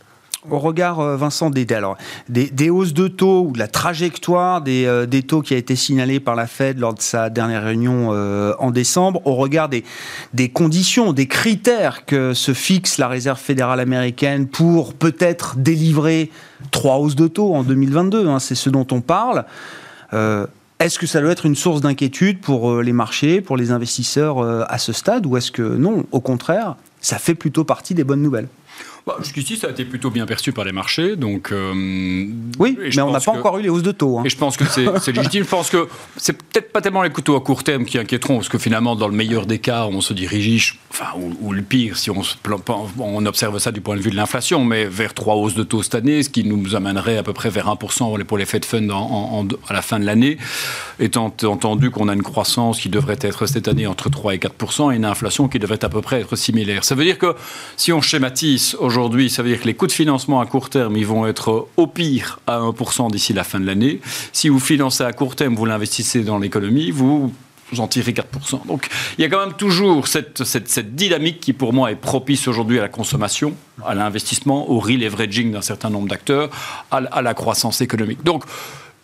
au regard, euh, Vincent, des, alors, des, hausses de taux ou de la trajectoire des, euh, des, taux qui a été signalée par la Fed lors de sa dernière réunion euh, en décembre, au regard des, des conditions, des critères que se fixe la Réserve fédérale américaine pour peut-être délivrer trois hausses de taux en 2022, hein, c'est ce dont on parle. est-ce que ça doit être une source d'inquiétude pour les marchés, pour les investisseurs à ce stade, ou est-ce que non, au contraire, ça fait plutôt partie des bonnes nouvelles? Bah, Jusqu'ici, ça a été plutôt bien perçu par les marchés. Donc, euh, oui, mais on n'a pas encore eu les hausses de taux. Hein. Et je pense que c'est légitime. Je pense que c'est peut-être pas tellement les couteaux à court terme qui inquiéteront, parce que finalement, dans le meilleur des cas, on se dirige, enfin, ou, le pire, si on, on observe ça du point de vue de l'inflation, mais vers trois hausses de taux cette année, ce qui nous amènerait à peu près vers 1% pour les Fed Fund à la fin de l'année, étant entendu qu'on a une croissance qui devrait être cette année entre 3 et 4% et une inflation qui devrait à peu près être similaire. Ça veut dire que si on schématise aujourd'hui, aujourd'hui, ça veut dire que les coûts de financement à court terme, ils vont être au pire à 1% d'ici la fin de l'année. Si vous financez à court terme, vous l'investissez dans l'économie, vous en tirez 4%. Donc il y a quand même toujours cette, cette, dynamique qui pour moi est propice aujourd'hui à la consommation, à l'investissement, au re-leveraging d'un certain nombre d'acteurs, à, à, la croissance économique. Donc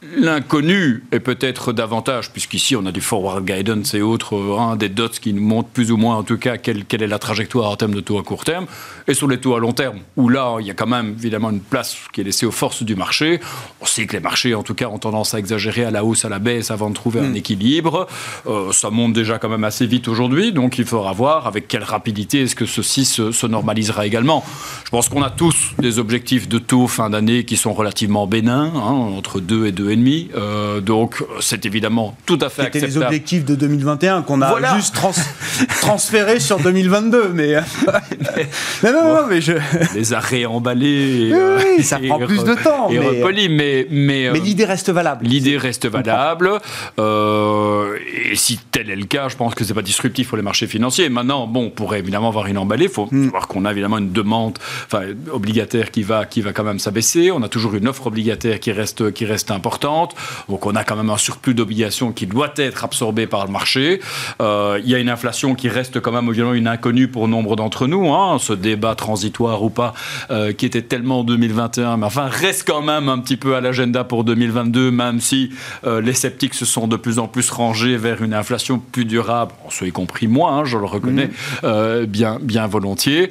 L'inconnu est peut-être davantage, puisqu'ici on a du forward guidance et autres, hein, des dots qui nous montrent plus ou moins en tout cas quelle, quelle, est la trajectoire en termes de taux à court terme, et sur les taux à long terme, où là il y a quand même évidemment une place qui est laissée aux forces du marché. On sait que les marchés en tout cas ont tendance à exagérer à la hausse, à la baisse avant de trouver un mm. équilibre. Euh, ça monte déjà quand même assez vite aujourd'hui, donc il faudra voir avec quelle rapidité est-ce que ceci se, se normalisera également. Je pense qu'on a tous des objectifs de taux fin d'année qui sont relativement bénins, hein, entre 2 et 2 2,5. donc c'est évidemment tout à fait C'était les objectifs de 2021 qu'on a juste transférés sur 2022. Mais, non, non, mais je... Les a réemballés. Ça prend plus de temps. Et mais, mais, mais, mais l'idée reste valable. L'idée reste valable. et si tel est le cas, je pense que c'est pas disruptif pour les marchés financiers. Maintenant, bon, on pourrait évidemment avoir une emballée. Il faut hmm. voir qu'on a évidemment une demande obligataire qui va, qui va quand même s'abaisser. On a toujours une offre obligataire qui reste, qui reste importante. Donc on a quand même un surplus d'obligations qui doit être absorbé par le marché. Euh, il y a une inflation qui reste quand même évidemment une inconnue pour nombre d'entre nous. Hein, ce débat transitoire ou pas, euh, qui était tellement en 2021, mais enfin reste quand même un petit peu à l'agenda pour 2022, même si euh, les sceptiques se sont de plus en plus rangés vers une inflation plus durable, ce y compris moi, hein, je le reconnais mmh. bien, bien volontiers.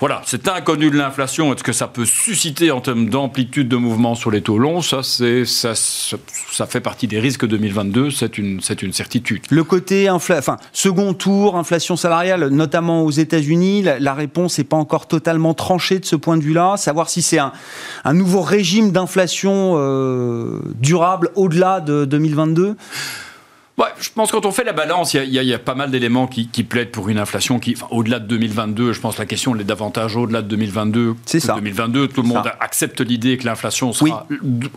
Voilà, c'est inconnu de l'inflation. Est-ce que ça peut susciter en termes d'amplitude de mouvement sur les taux longs Ça, c'est, ça, fait partie des risques 2022. C'est une, une certitude. Le côté enfin, second tour, inflation salariale, notamment aux États-Unis, la, réponse n'est pas encore totalement tranchée de ce point de vue-là. Savoir si c'est un, un nouveau régime d'inflation euh, durable au-delà de 2022 Ouais, je pense que quand on fait la balance, il y, y, a pas mal d'éléments qui, qui, plaident pour une inflation qui, enfin, au-delà de 2022, je pense que la question est davantage au-delà de 2022. C'est ça. 2022, tout le monde accepte l'idée que l'inflation sera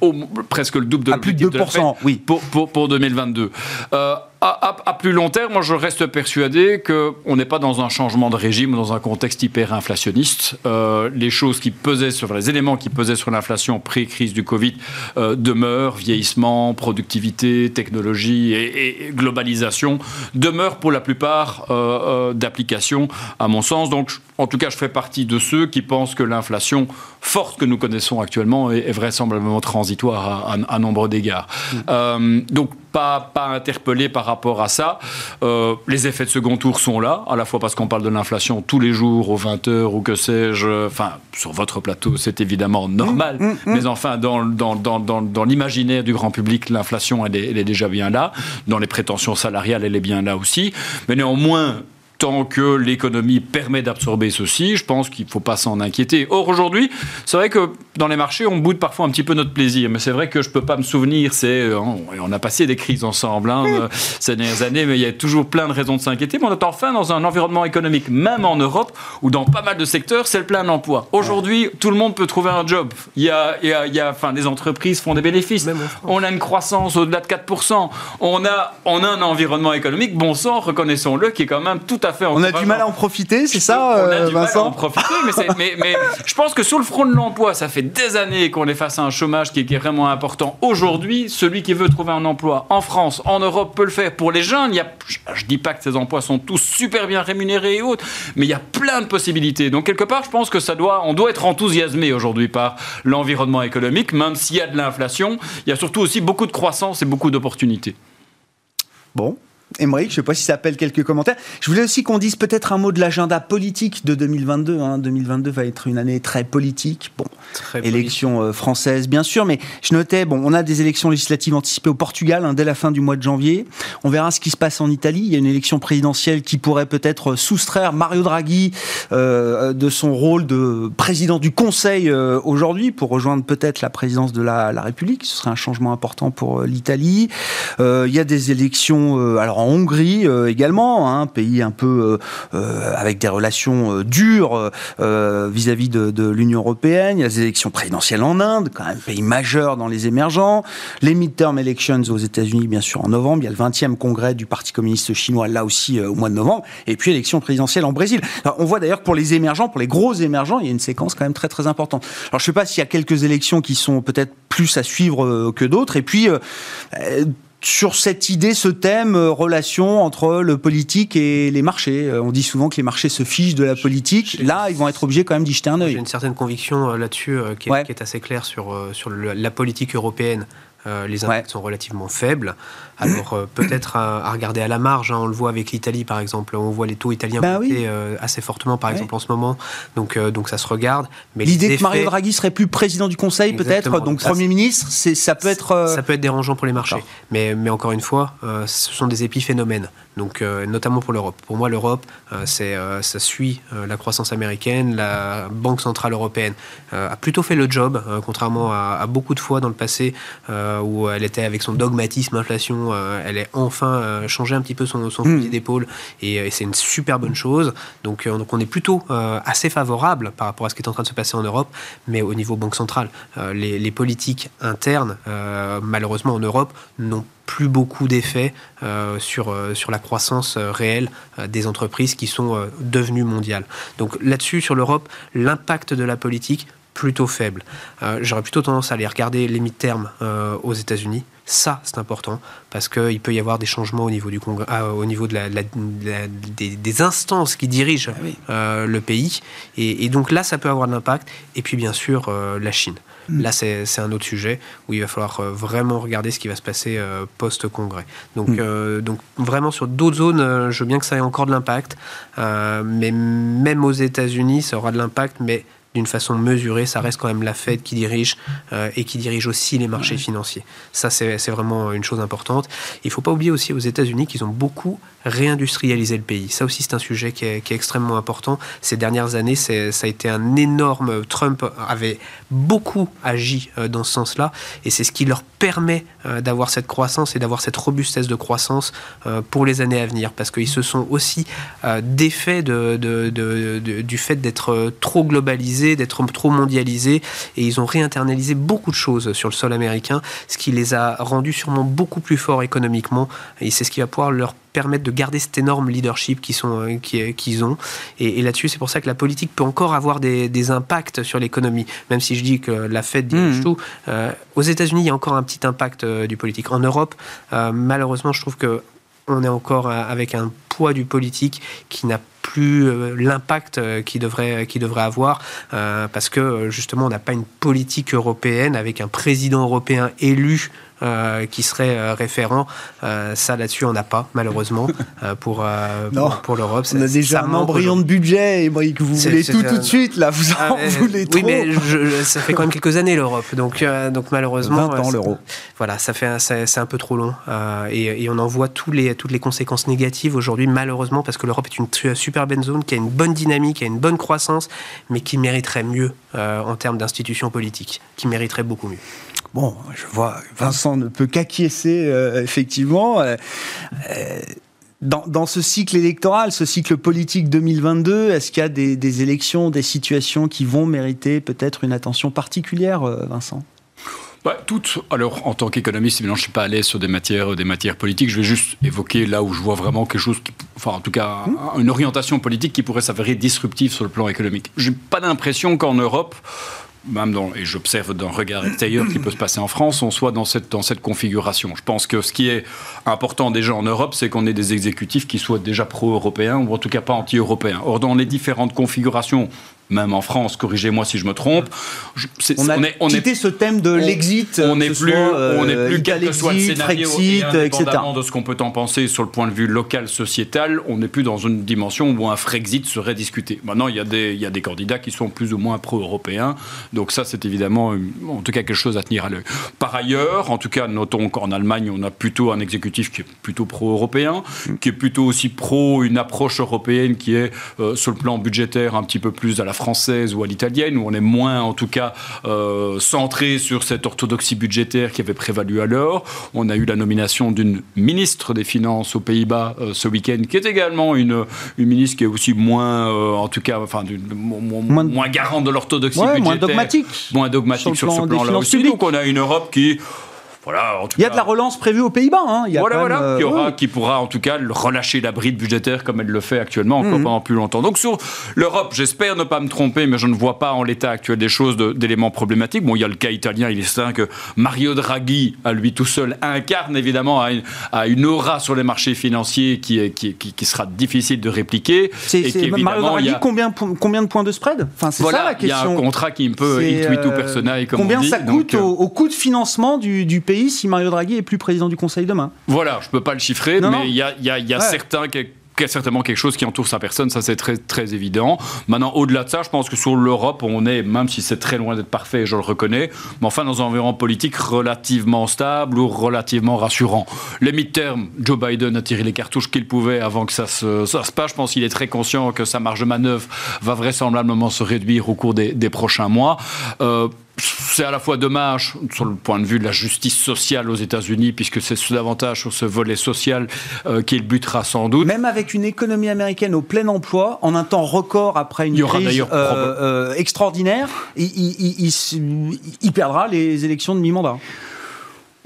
au, presque le double de à plus de 2%, oui. pour, pour, pour 2022. Euh, à, plus long terme, moi je reste persuadé qu'on n'est pas dans un changement de régime, dans un contexte hyper inflationniste. Euh, les choses qui pesaient sur les éléments qui pesaient sur l'inflation pré-crise du Covid euh, demeurent vieillissement, productivité, technologie et, globalisation demeurent pour la plupart euh, d'applications à mon sens. Donc en tout cas, je fais partie de ceux qui pensent que l'inflation forte que nous connaissons actuellement est, vraisemblablement transitoire à, à, nombre d'égards. Mmh. donc pas, pas interpellé par rapport à ça. Euh, les effets de second tour sont là, à la fois parce qu'on parle de l'inflation tous les jours, aux 20 heures ou que sais-je. Enfin, sur votre plateau, c'est évidemment normal. Mmh, mmh, mmh. Mais enfin, dans, dans, dans, dans l'imaginaire du grand public, l'inflation, elle est, elle est déjà bien là. Dans les prétentions salariales, elle est bien là aussi. Mais néanmoins, tant que l'économie permet d'absorber ceci, je pense qu'il ne faut pas s'en inquiéter. Or, aujourd'hui, c'est vrai que dans les marchés, on boude parfois un petit peu notre plaisir, mais c'est vrai que je ne peux pas me souvenir, c'est, euh, on a passé des crises ensemble hein, euh, ces dernières années, mais il y a toujours plein de raisons de s'inquiéter, mais on est enfin dans un environnement économique, même en Europe, où dans pas mal de secteurs, c'est le plein emploi. Aujourd'hui, tout le monde peut trouver un job. Il y a, il y a, enfin, les entreprises font des bénéfices. On a une croissance au-delà de 4%. On a, on a un environnement économique, bon sang, reconnaissons-le, qui est quand même tout à fait On a du mal à en profiter, c'est ça, On a du mal à en profiter, mais, mais, je pense que sur le front de l'emploi, ça fait des années qu'on est face à un chômage qui est, vraiment important. Aujourd'hui, celui qui veut trouver un emploi en France, en Europe, peut le faire. Pour les jeunes, il y a, je dis pas que ces emplois sont tous super bien rémunérés et autres, mais il y a plein de possibilités. Donc quelque part, je pense que ça doit, on doit être enthousiasmé aujourd'hui par l'environnement économique, même s'il y a de l'inflation, il y a surtout aussi beaucoup de croissance et beaucoup d'opportunités. Bon, Émeric, je ne sais pas si ça appelle quelques commentaires. Je voulais aussi qu'on dise peut-être un mot de l'agenda politique de 2022. 2022 hein. va être une année très politique. Bon, élection euh, française, bien sûr, mais je notais, bon, on a des élections législatives anticipées au Portugal hein, dès la fin du mois de janvier. On verra ce qui se passe en Italie. Il y a une élection présidentielle qui pourrait peut-être soustraire Mario Draghi euh, de son rôle de président du Conseil euh, aujourd'hui pour rejoindre peut-être la présidence de la, la, République. Ce serait un changement important pour l'Italie. il y a des élections, alors en Hongrie également, un hein, pays un peu avec des relations dures vis-à-vis de, l'Union européenne. Il y a des élections présidentielles en Inde, quand même pays majeur dans les émergents, les midterm elections aux États-Unis, bien sûr, en novembre, il y a le 20e congrès du Parti communiste chinois, là aussi, euh, au mois de novembre, et puis élection présidentielle en Brésil. on voit d'ailleurs pour les émergents, pour les gros émergents, il y a une séquence quand même très très importante. Alors je ne sais pas s'il y a quelques élections qui sont peut-être plus à suivre euh, que d'autres, et puis euh, sur cette idée, ce thème, euh, relation entre le politique et les marchés. Euh, on dit souvent que les marchés se fichent de la politique. Là, ils vont être obligés quand même d'y jeter un œil. J'ai une certaine conviction euh, là-dessus qui, est assez claire sur, sur la politique européenne. les impacts sont relativement faibles. Alors euh, peut-être à, regarder à la marge, hein, on le voit avec l'Italie par exemple, on voit les taux italiens bah monter euh, assez fortement par exemple en ce moment, donc, euh, donc ça se regarde. L'idée que Mario Draghi serait plus président du Conseil peut-être, donc Premier ministre, ça peut être... Ça peut être dérangeant pour les marchés, mais, mais encore une fois, ce sont des épiphénomènes, donc notamment pour l'Europe. Pour moi l'Europe, c'est ça suit la croissance américaine, la Banque Centrale Européenne a plutôt fait le job, contrairement à, beaucoup de fois dans le passé, où elle était avec son dogmatisme inflation, elle est enfin changé un petit peu son, son fusil mm. d'épaule et, c'est une super bonne chose. Donc, donc on est plutôt assez favorable par rapport à ce qui est en train de se passer en Europe, mais au niveau banque centrale, les, les, politiques internes, malheureusement en Europe, n'ont plus beaucoup d'effet euh, sur, euh, sur la croissance euh, réelle des entreprises qui sont devenues mondiales. Donc là-dessus, sur l'Europe, l'impact de la politique plutôt faible. J'aurais plutôt tendance à aller regarder les mi-termes aux États-Unis. Ça, c'est important parce qu'il peut y avoir des changements au niveau, du congrès, au niveau de la, des, instances qui dirigent ah le pays. Et, et, donc là, ça peut avoir de l'impact. Et puis, bien sûr, la Chine. Mm. Là, c'est un autre sujet où il va falloir euh, vraiment regarder ce qui va se passer euh, post-congrès. Donc, mm. euh, donc, vraiment, sur d'autres zones, je veux bien que ça ait encore de l'impact. mais même aux États-Unis, ça aura de l'impact, mais d'une façon mesurée. Ça reste quand même la Fed qui dirige et qui dirige aussi les marchés financiers. Ça, c'est vraiment une chose importante. Il ne faut pas oublier aussi aux États-Unis qu'ils ont beaucoup réindustrialiser le pays. Ça aussi, c'est un sujet qui est, extrêmement important. Ces dernières années, ça a été un énorme... Trump avait beaucoup agi euh, dans ce sens-là, et c'est ce qui leur permet euh, d'avoir cette croissance et d'avoir cette robustesse de croissance euh, pour les années à venir, parce qu'ils se sont aussi défaits du fait d'être trop globalisés, d'être trop mondialisés, et ils ont réinternalisé beaucoup de choses sur le sol américain, ce qui les a rendus sûrement beaucoup plus forts économiquement, et c'est ce qui va pouvoir leur permettre de garder cet énorme leadership qu'ils euh, qu'ils ont. Et, là-dessus, c'est pour ça que la politique peut encore avoir des, impacts sur l'économie, même si je dis que la Fed dirige mmh. tout. Euh, aux États-Unis, il y a encore un petit impact euh, du politique. En Europe, malheureusement, je trouve que on est encore avec un poids du politique qui n'a plus l'impact qu'il devrait, qui devrait avoir, parce que justement, on n'a pas une politique européenne avec un président européen élu euh, qui serait euh, référent. Euh, ça, là-dessus, on n'a pas, malheureusement, pour, pour, l'Europe. On a déjà un embryon de budget et que vous voulez tout tout de suite, là, vous en ah, voulez trop. Oui, mais ça fait quand même quelques années, l'Europe. Donc, donc malheureusement. 20 ans, l'euro. Voilà, ça fait, c'est un peu trop long. Et, et, on en voit tous les, toutes les conséquences négatives aujourd'hui, malheureusement, parce que l'Europe est une super bonne zone, qui a une bonne dynamique, qui a une bonne croissance, mais qui mériterait mieux en termes d'institutions politiques, qui mériterait beaucoup mieux. Bon, je vois, Vincent ne peut qu'acquiescer, euh, effectivement. Euh, euh, dans, ce cycle électoral, ce cycle politique 2022, est-ce qu'il y a des, élections, des situations qui vont mériter peut-être une attention particulière, Vincent? Bah, toutes. Alors, en tant qu'économiste, je ne suis pas allé sur des matières, des matières politiques. Je vais juste évoquer là où je vois vraiment quelque chose, enfin, en tout cas, mmh. une orientation politique qui pourrait s'avérer disruptive sur le plan économique. J'ai pas l'impression qu'en Europe, même dans, et j'observe d'un regard extérieur qui peut se passer en France, on soit dans cette, dans cette configuration. Je pense que ce qui est important déjà en Europe, c'est qu'on ait des exécutifs qui soient déjà pro-européens ou en tout cas pas anti-européens. Or, dans les différentes configurations même en France, corrigez-moi si je me trompe. on a on quitté ce thème de l'exit. On n'est plus, on n'est plus quel que soit le scénario, etc. de ce qu'on peut en penser sur le point de vue local, sociétal, on n'est plus dans une dimension où un Frexit serait discuté. Maintenant, il y a des, il y a des candidats qui sont plus ou moins pro-européens, donc ça, c'est évidemment, en tout cas, quelque chose à tenir à l'œil. Par ailleurs, en tout cas, notons qu'en Allemagne, on a plutôt un exécutif qui est plutôt pro-européen, qui est plutôt aussi pro une approche européenne qui est euh, sur le plan budgétaire un petit peu plus à la française ou à l'italienne, où on est moins, en tout cas, euh, centré sur cette orthodoxie budgétaire qui avait prévalu alors. On a eu la nomination d'une ministre des Finances aux Pays-Bas euh, ce week-end, qui est également une, une ministre qui est aussi moins, euh, en tout cas, enfin, moins, moins, garante de l'orthodoxie budgétaire. Moins dogmatique. Moins dogmatique sur, ce plan-là aussi. Donc on a une Europe qui il y a de la relance prévue aux Pays-Bas. Hein. Il y a voilà, voilà. Euh, qui, aura, qui, pourra en tout cas relâcher la bride budgétaire comme elle le fait actuellement, encore mhm. pendant plus longtemps. Donc sur l'Europe, j'espère ne pas me tromper, mais je ne vois pas en l'état actuel des choses d'éléments problématiques. Bon, il y a le cas italien, il est certain que Mario Draghi, à lui tout seul, incarne évidemment à une, une aura sur les marchés financiers qui, est, qui, qui, sera difficile de répliquer. C'est, Mario Draghi, combien, combien de points de spread? Enfin, C'est ça la question. Il y a un contrat qui peut intuito euh, personnel, comme Combien on dit, ça coûte au, au, coût de financement du, du pays si Mario Draghi est plus président du Conseil demain. Voilà, je ne peux pas le chiffrer, mais il y a, y a, y a certains certainement quelque chose qui entoure sa personne, ça c'est très, très évident. Maintenant, au-delà de ça, je pense que sur l'Europe, on est, même si c'est très loin d'être parfait, je le reconnais, mais enfin dans un environnement politique relativement stable ou relativement rassurant. Les mid-term, Joe Biden a tiré les cartouches qu'il pouvait avant que ça se, ça se passe. Je pense qu'il est très conscient que sa marge de manœuvre va vraisemblablement se réduire au cours des, des prochains mois. Euh, c'est à la fois dommage sur le point de vue de la justice sociale aux États-Unis, puisque c'est davantage sur ce volet social euh, qu'il butera sans doute. Même avec une économie américaine au plein emploi, en un temps record après une il y aura crise euh, euh, extraordinaire, il, il, perdra les élections de mi-mandat.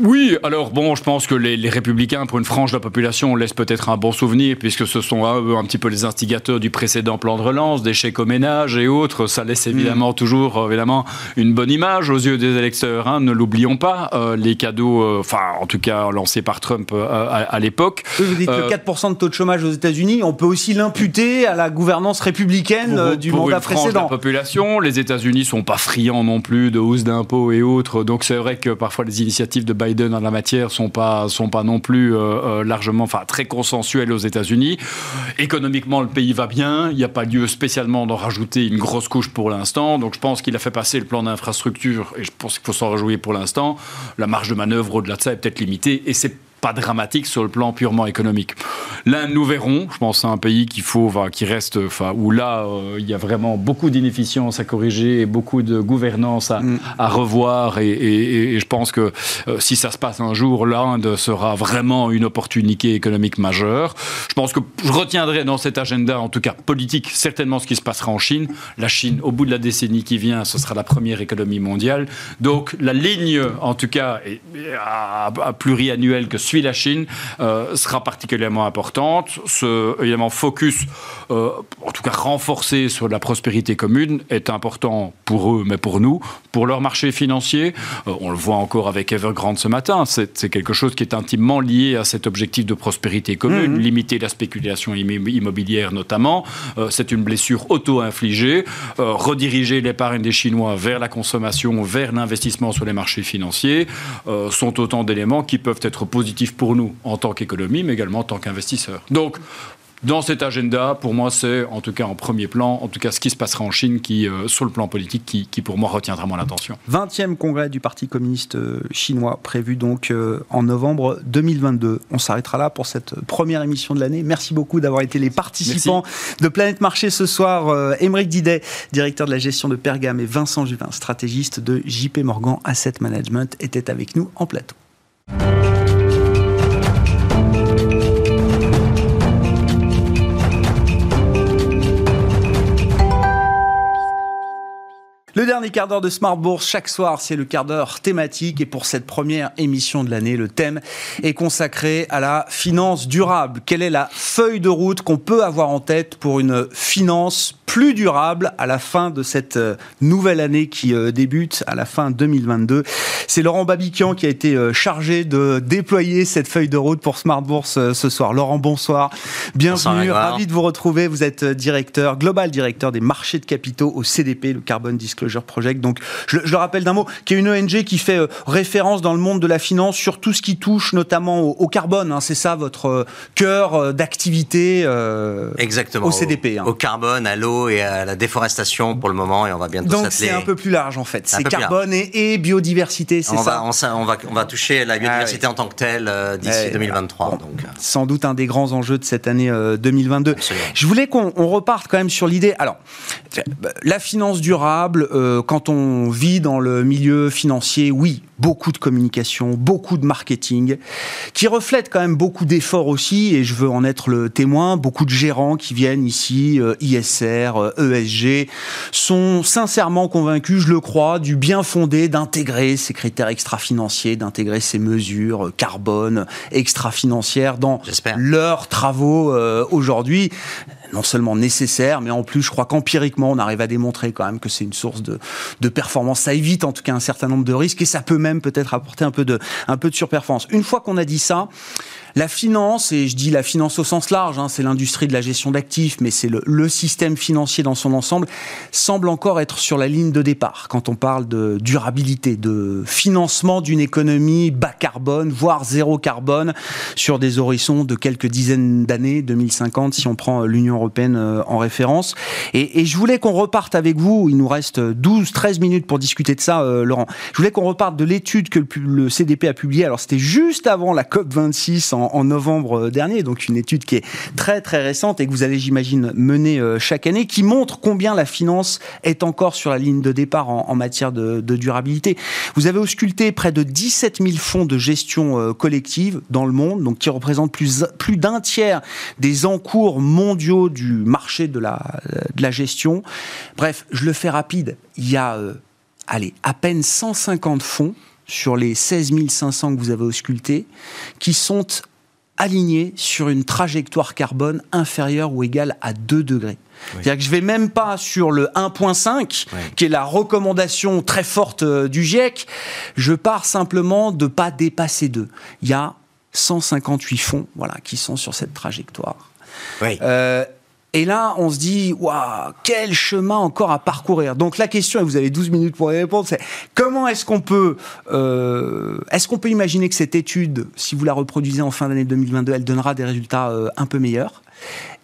Oui, alors bon, je pense que les, républicains, pour une frange de la population, laissent peut-être un bon souvenir, puisque ce sont eux, un petit peu les instigateurs du précédent plan de relance, des chèques au ménage et autres. Ça laisse évidemment mm. toujours évidemment une bonne image aux yeux des électeurs. Hein, ne l'oublions pas. Euh, les cadeaux, euh, enfin en tout cas lancés par Trump euh, à, l'époque. Vous dites que 4% de taux de chômage aux États-Unis, on peut aussi l'imputer à la gouvernance républicaine du mandat une précédent. De la population, les États-Unis sont pas friands non plus de hausse d'impôts et autres. Donc c'est vrai que parfois les initiatives de Biden Biden en la matière sont pas sont pas non plus euh, euh, largement, enfin très consensuels aux États-Unis. Économiquement, le pays va bien. Il n'y a pas lieu spécialement d'en rajouter une grosse couche pour l'instant. Donc je pense qu'il a fait passer le plan d'infrastructure et je pense qu'il faut s'en réjouir pour l'instant. La marge de manœuvre au-delà de ça est peut-être limitée et c'est pas dramatique sur le plan purement économique. Là, nous verrons. Je pense c'est un pays qu'il faut, enfin, qui reste, enfin, où là, euh, il y a vraiment beaucoup d'inefficience à corriger et beaucoup de gouvernance à, mm. revoir. Et, je pense que euh, si ça se passe un jour, l'Inde sera vraiment une opportunité économique majeure. Je pense que je retiendrai dans cet agenda, en tout cas politique, certainement ce qui se passera en Chine. La Chine, au bout de la décennie qui vient, ce sera la première économie mondiale. Donc, la ligne, en tout cas, à, à pluriannuelle que suit la Chine euh, sera particulièrement importante. Ce évidemment focus, euh, en tout cas renforcé sur la prospérité commune, est important pour eux, mais pour nous, pour leur marché financier. Euh, on le voit encore avec Evergrande ce matin. C'est quelque chose qui est intimement lié à cet objectif de prospérité commune, mhm. limiter la spéculation immobilière notamment. C'est une blessure auto-infligée. rediriger l'épargne des Chinois vers la consommation, vers l'investissement sur les marchés financiers, sont autant d'éléments qui peuvent être positifs pour nous en tant qu'économie, mais également en tant qu'investisseurs. Donc, dans cet agenda, pour moi, c'est en tout cas en premier plan, en tout cas ce qui se passera en Chine, qui, euh, sur le plan politique, qui, pour moi retiendra mon attention. 20e congrès du Parti communiste euh, chinois, prévu donc euh, en novembre 2022. On s'arrêtera là pour cette première émission de l'année. Merci beaucoup d'avoir été les participants de Planète Marché ce soir. Émeric Didet, directeur de la gestion de Pergame, et Vincent Juvin, stratégiste de JP Morgan Asset Management, étaient avec nous en plateau. Le dernier quart d'heure de Smart Bourse, chaque soir, c'est le quart d'heure thématique. Et pour cette première émission de l'année, le thème est consacré à la finance durable. Quelle est la feuille de route qu'on peut avoir en tête pour une finance plus durable à la fin de cette euh, nouvelle année qui euh, débute à la fin 2022. C'est Laurent Babiquian qui a été euh, chargé de déployer cette feuille de route pour Smart Bourse ce soir. Laurent, bonsoir. Bienvenue, ravi de vous retrouver. Vous êtes directeur, global directeur des marchés de capitaux au CDP, le Carbon Disclosure Project. Donc, je, le rappelle d'un mot, qui est une ONG qui fait référence dans le monde de la finance sur tout ce qui touche notamment au, carbone. Hein. C'est ça votre cœur d'activité Exactement, au CDP. Hein. Au carbone, à l'eau et à la déforestation pour le moment et on va bientôt Donc c'est un peu plus large en fait. C'est carbone et, biodiversité, c'est ça va, on, va, on va toucher la ah biodiversité en tant que telle euh, d'ici 2023. donc. Euh. Sans doute un des grands enjeux de cette année 2022. Euh, Je voulais qu'on reparte quand même sur l'idée. Alors, la finance durable, quand on vit dans le milieu financier, oui, beaucoup de communication, beaucoup de marketing, qui reflète quand même beaucoup d'efforts aussi, et je veux en être le témoin, beaucoup de gérants qui viennent ici, ISR, ESG, euh, e sont sincèrement convaincus, je le crois, du bien fondé d'intégrer ces critères extra-financiers, d'intégrer ces mesures euh, carbone extra-financières dans leurs travaux euh, aujourd'hui non seulement nécessaire, mais en plus, je crois qu'empiriquement, on arrive à démontrer quand même que c'est une source de, de performance. Ça évite en tout cas un certain nombre de risques et ça peut même peut-être apporter un peu de, un peu de surperformance. Une fois qu'on a dit ça, la finance, et je dis la finance au sens large, hein, c'est l'industrie de la gestion d'actifs, mais c'est le, système financier dans son ensemble, semble encore être sur la ligne de départ quand on parle de durabilité, de financement d'une économie bas carbone, voire zéro carbone, sur des horizons de quelques dizaines d'années, 2050 si on prend l'Union européenne euh, en référence. Et, et je voulais qu'on reparte avec vous, il nous reste 12-13 minutes pour discuter de ça, euh, Laurent. Je voulais qu'on reparte de l'étude que le, le CDP a publiée, alors c'était juste avant la COP26 en en, novembre dernier, donc une étude qui est très très récente et que vous allez, j'imagine, mener chaque année, qui montre combien la finance est encore sur la ligne de départ en, matière de, durabilité. Vous avez ausculté près de 17 000 fonds de gestion collective dans le monde, donc qui représentent plus, plus d'un tiers des encours mondiaux du marché de la, de la gestion. Bref, je le fais rapide. Il y a, euh, allez, à peine 150 fonds sur les 16 500 que vous avez auscultés qui sont alignés sur une trajectoire carbone inférieure ou égale à 2 degrés. C'est-à-dire que je vais même pas sur le 1.5, qui est la recommandation très forte euh, du GIEC. Je pars simplement de pas dépasser 2. Il y a 158 fonds voilà, qui sont sur cette trajectoire. Euh, et là, on se dit, waouh, quel chemin encore à parcourir. Donc la question, et vous avez 12 minutes pour y répondre, c'est comment est-ce qu'on peut, euh, est-ce qu'on peut imaginer que cette étude, si vous la reproduisez en fin d'année 2022, elle donnera des résultats euh, un peu meilleurs?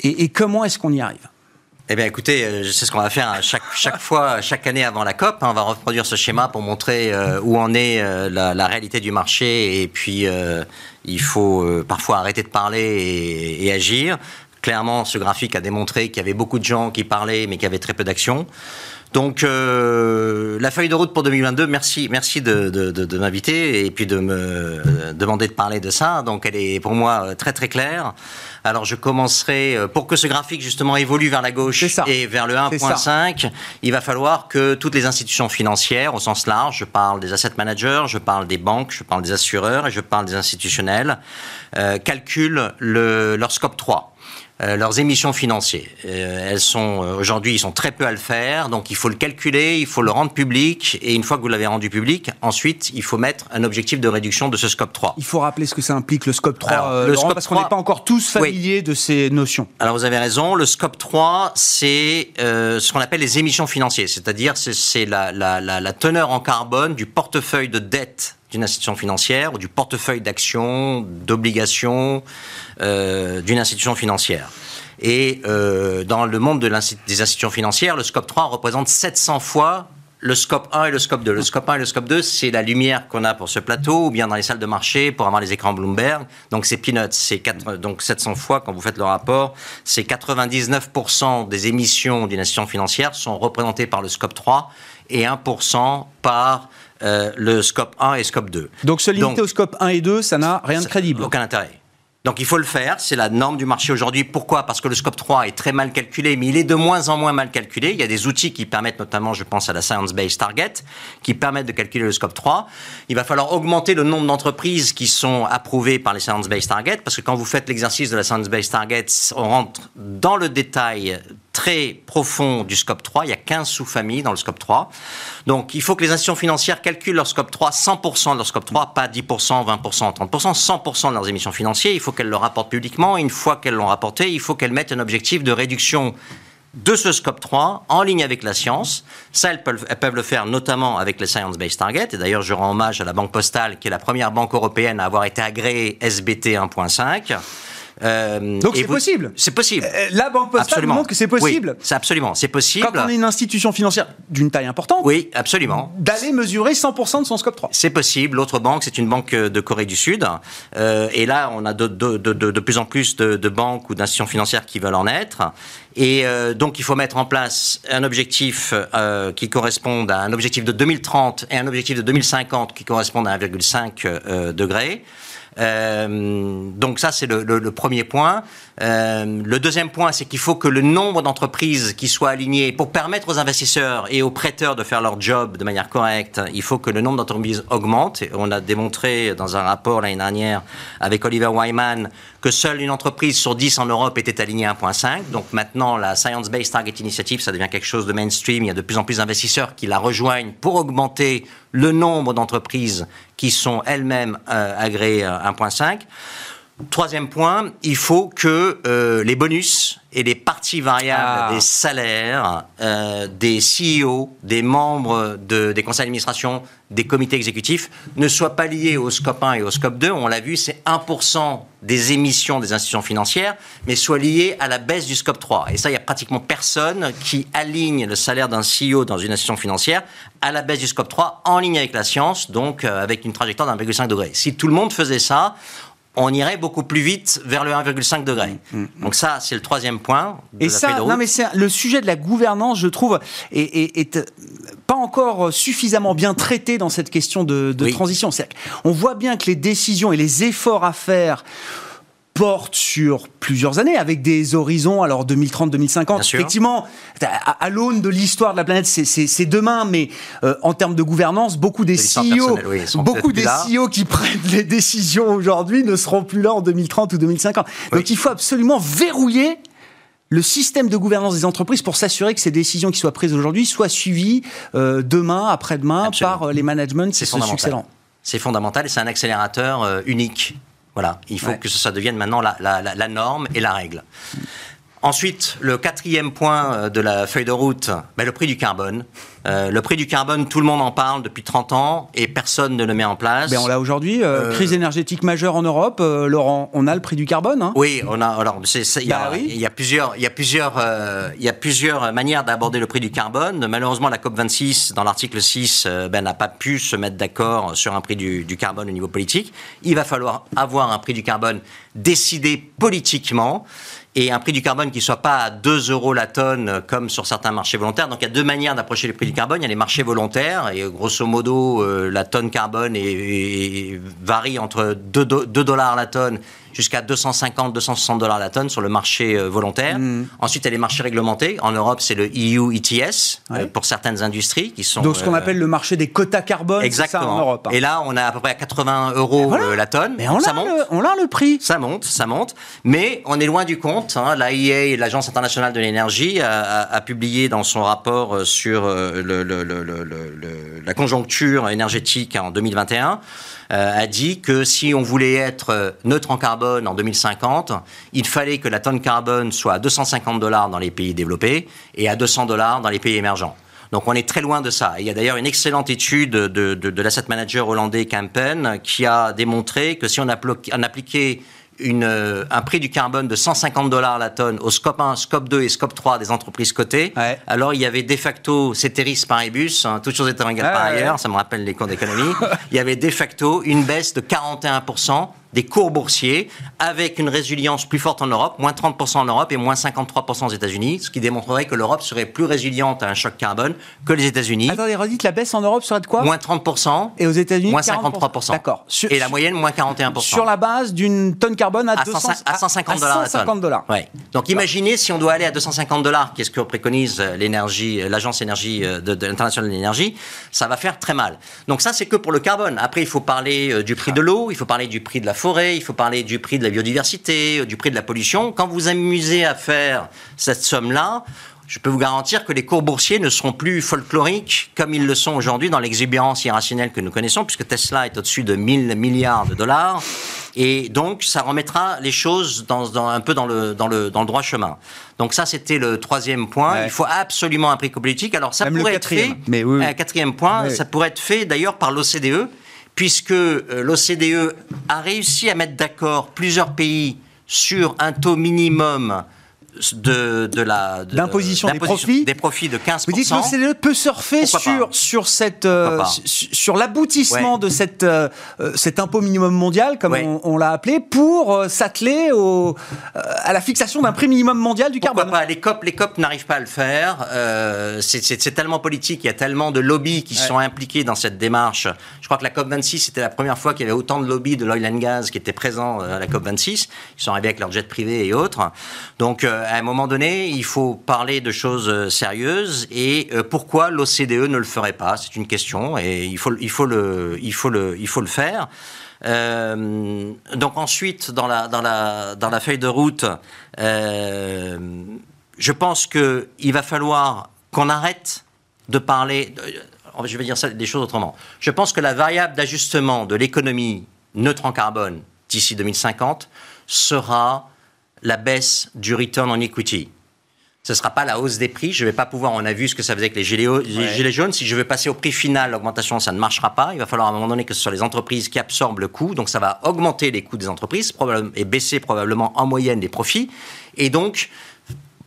Et, comment est-ce qu'on y arrive? Eh bien, écoutez, je sais ce qu'on va faire chaque, chaque fois, chaque année avant la COP. Hein, on va reproduire ce schéma pour montrer où en est la, réalité du marché et puis il faut euh, parfois arrêter de parler et, agir. Clairement, ce graphique a démontré qu'il y avait beaucoup de gens qui parlaient, mais qui avaient très peu d'action. Donc, euh, la feuille de route pour 2022, merci, merci de, de m'inviter et puis de me euh, demander de parler de ça. Donc, elle est pour moi très très claire. Alors je commencerai, euh, pour que ce graphique justement évolue vers la gauche et vers le 1.5, il va falloir que toutes les institutions financières, au sens large, je parle des asset managers, je parle des banques, je parle des assureurs et je parle des institutionnels, euh, calculent le, leur scope 3. Euh, leurs émissions financières. Euh, elles sont euh, aujourd'hui, ils sont très peu à le faire, donc il faut le calculer, il faut le rendre public, et une fois que vous l'avez rendu public, ensuite il faut mettre un objectif de réduction de ce scope 3. Il faut rappeler ce que ça implique le scope 3, le scope parce qu'on n'est pas encore tous familiers de ces notions. Alors vous avez raison, le scope 3, c'est ce qu'on appelle les émissions financières, c'est-à-dire c'est la, la, la, la teneur en carbone du portefeuille de dette d'une institution financière ou du portefeuille d'actions, d'obligations euh, d'une institution financière. Et euh, dans le monde de des institutions financières, le scope 3 représente 700 fois le scope 1 et le scope 2. Le scope 1 et le scope 2, c'est la lumière qu'on a pour ce plateau ou bien dans les salles de marché pour avoir les écrans Bloomberg. Donc c'est peanuts, c'est donc 700 fois quand vous faites le rapport, c'est 99% des émissions d'une institution financière sont représentées par le scope 3 et 1% par euh, le scope 1 et scope 2. Donc se limiter au scope 1 et 2, ça n'a rien de crédible. Aucun intérêt. Donc il faut le faire, c'est la norme du marché aujourd'hui. Pourquoi? Parce que le scope 3 est très mal calculé, mais il est de moins en moins mal calculé. Il y a des outils qui permettent, notamment je pense à la Science Based Target, qui permettent de calculer le scope 3. Il va falloir augmenter le nombre d'entreprises qui sont approuvées par les Science Based Target, parce que quand vous faites l'exercice de la Science Based Target, on rentre dans le détail très profond du scope 3. Il y a 15 sous-familles dans le scope 3. Donc, il faut que les institutions financières calculent leur scope 3, 100% de leur scope 3, pas 10%, 20%, 30%, 100% de leurs émissions financières. Il faut qu'elles le rapportent publiquement. Une fois qu'elles l'ont rapporté, il faut qu'elles mettent un objectif de réduction de ce scope 3 en ligne avec la science. Ça, elles peuvent, le faire notamment avec les Science Based Target. Et d'ailleurs, je rends hommage à la Banque Postale, qui est la première banque européenne à avoir été agréée SBT 1.5. Euh, Donc c'est possible. C'est possible. Euh, la Banque Postale absolument. montre que c'est possible. c'est absolument, c'est possible. Quand on est une institution financière d'une taille importante. Oui, absolument. D'aller mesurer 100% de son scope 3. C'est possible. L'autre banque, c'est une banque de Corée du Sud. Euh, et là, on a de, de, de, de plus en plus de, banques ou d'institutions financières qui veulent en être. Et donc, il faut mettre en place un objectif qui corresponde à un objectif de 2030 et un objectif de 2050 qui correspondent à 1,5 degré. Euh, donc ça, c'est le, le, premier point. Euh, le deuxième point, c'est qu'il faut que le nombre d'entreprises qui soient alignées pour permettre aux investisseurs et aux prêteurs de faire leur job de manière correcte, il faut que le nombre d'entreprises augmente. Et on a démontré dans un rapport l'année dernière avec Oliver Wyman que seule une entreprise sur 10 en Europe était alignée à 1.5. Donc maintenant, la Science Based Target Initiative, ça devient quelque chose de mainstream. Il y a de plus en plus d'investisseurs qui la rejoignent pour augmenter le nombre d'entreprises qui sont elles-mêmes euh, agréées à 1.5. Troisième point, il faut que euh, les bonus et les parties variables ah. des salaires euh, des CEO, des membres de, des conseils d'administration, des comités exécutifs ne soient pas liés au scope 1 et au scope 2. On l'a vu, c'est 1% des émissions des institutions financières, mais soient liés à la baisse du scope 3. Et ça, il y a pratiquement personne qui aligne le salaire d'un CEO dans une institution financière à la baisse du scope 3 en ligne avec la science, donc euh, avec une trajectoire d'un 1,5 degré. Si tout le monde faisait ça, on irait beaucoup plus vite vers le 1,5 degré. Mm, mm, mm. Donc ça, c'est le troisième point. et ça, non mais le sujet de la gouvernance, je trouve, est, pas encore suffisamment bien traité dans cette question de, transition. On voit bien que les décisions et les efforts à faire porte sur plusieurs années, avec des horizons, alors 2030-2050. Effectivement, à, l'aune de l'histoire de la planète, c'est demain, mais euh, en termes de gouvernance, beaucoup des CEO, beaucoup des CEO qui prennent les décisions aujourd'hui ne seront plus là en 2030 ou 2050. Donc il faut absolument verrouiller le système de gouvernance des entreprises pour s'assurer que ces décisions qui soient prises aujourd'hui soient suivies euh, demain, après-demain, par euh, les managements qui sont succédants. C'est fondamental et c'est un accélérateur unique voilà, il faut que ça devienne maintenant la, norme et la règle. Ensuite, le quatrième point euh, de la feuille de route, ben, le prix du carbone. Euh, le prix du carbone, tout le monde en parle depuis 30 ans et personne ne le met en place. Ben on l'a aujourd'hui. Euh, crise énergétique majeure en Europe. Laurent, on a le prix du carbone. Hein oui, on a. Alors, il y, a, bah y a plusieurs, il y a plusieurs, il y a plusieurs manières d'aborder le prix du carbone. Malheureusement, la COP 26, dans l'article 6, ben, n'a pas pu se mettre d'accord sur un prix du, du carbone au niveau politique. Il va falloir avoir un prix du carbone décidé politiquement et un prix du carbone qui soit pas à 2 euros la tonne comme sur certains marchés volontaires. Donc il y a deux manières d'approcher les prix du carbone. Il y a les marchés volontaires et grosso modo euh, la tonne carbone varie entre 2, 2 dollars la tonne jusqu'à 250, 260 dollars la tonne sur le marché euh, volontaire. Mm. Ensuite, il y a les marchés réglementés. En Europe, c'est le EU ETS euh, pour certaines industries qui sont. Donc, ce qu'on euh, appelle le marché des quotas carbone. Exactement. Ça, en Europe. Hein. Et là, on a à peu près à 80 euros la tonne. Mais on ça monte. Le, on a le prix. Ça monte, ça monte. Mais on est loin du compte. Hein. L'AIA, l'Agence internationale de l'énergie, a, publié dans son rapport sur le, la conjoncture énergétique en 2021 euh, a dit que si on voulait être euh, neutre en carbone en 2050, il fallait que la tonne carbone soit à 250 dollars dans les pays développés et à 200 dollars dans les pays émergents. Donc on est très loin de ça. il y a d'ailleurs une excellente étude de, de, de l'asset manager hollandais Campen qui a démontré que si on, appliquait une, euh, un prix du carbone de 150 dollars la tonne au scope 1, scope 2 et scope 3 des entreprises cotées, alors il y avait de facto, Ceteris Paribus, hein, toutes choses étant égales par ailleurs, ça me rappelle les cours d'économie, il y avait de facto une baisse de 41% des cours boursiers avec une résilience plus forte en Europe, moins 30% en Europe et moins 53% aux États-Unis, ce qui démontrerait que l'Europe serait plus résiliente à un choc carbone que les États-Unis. Attendez, redites, la baisse en Europe serait de quoi? Moins 30%. Et aux États-Unis Moins 53%. D'accord. Et la moyenne, moins 41%. Sur la base d'une tonne carbone à, à, 150 dollars la tonne. dollars. Ouais. Donc imaginez si on doit aller à 250 dollars, qu'est-ce que préconise l'énergie, l'agence énergie euh, de, de l'internationale de l'énergie, ça va faire très mal. Donc ça, c'est que pour le carbone. Après, il faut parler euh, du prix de l'eau, il faut parler du prix de la forêt, il faut parler du prix de la biodiversité, du prix de la pollution. Quand vous amusez à faire cette somme-là, je peux vous garantir que les cours boursiers ne seront plus folkloriques comme ils le sont aujourd'hui dans l'exubérance irrationnelle que nous connaissons, puisque Tesla est au-dessus de 1000 milliards de dollars. Et donc, ça remettra les choses dans, un peu dans le, dans, le, dans le droit chemin. Donc ça, c'était le troisième point. Il faut absolument un prix politique. Alors ça pourrait être fait. Mais oui, Un quatrième point, ça pourrait être fait d'ailleurs par l'OCDE puisque euh, l'OCDE a réussi à mettre d'accord plusieurs pays sur un taux minimum de, de la d'imposition des profits des profits de 15 Vous dites que l'OCDE peut surfer sur sur cette euh, sur l'aboutissement de cette euh, euh, cet impôt minimum mondial comme on, l'a appelé pour s'atteler au à la fixation d'un prix minimum mondial du Pourquoi carbone. Pas les COP les COP n'arrivent pas à le faire. c'est tellement politique, il y a tellement de lobbies qui sont impliqués dans cette démarche. Je crois que la COP 26 c'était la première fois qu'il y avait autant de lobbies de l'oil and gas qui étaient présents à la COP 26. Ils sont arrivés avec leurs jets privés et autres. Donc à un moment donné, il faut parler de choses euh, sérieuses et euh, pourquoi l'OCDE ne le ferait pas? C'est une question et il faut, il faut, le, il faut, le, il faut le faire. Euh, donc ensuite, dans la, dans la, dans la feuille de route, je pense qu'il va falloir qu'on arrête de parler, je vais dire ça, des choses autrement. Je pense que la variable d'ajustement de l'économie neutre en carbone d'ici 2050 sera la baisse du return on equity. Ce ne sera pas la hausse des prix. Je ne vais pas pouvoir, on a vu ce que ça faisait avec les gilets, jaunes. Si je veux passer au prix final, l'augmentation, ça ne marchera pas. Il va falloir à un moment donné que ce soit les entreprises qui absorbent le coût. Donc ça va augmenter les coûts des entreprises et baisser probablement en moyenne les profits. Et donc,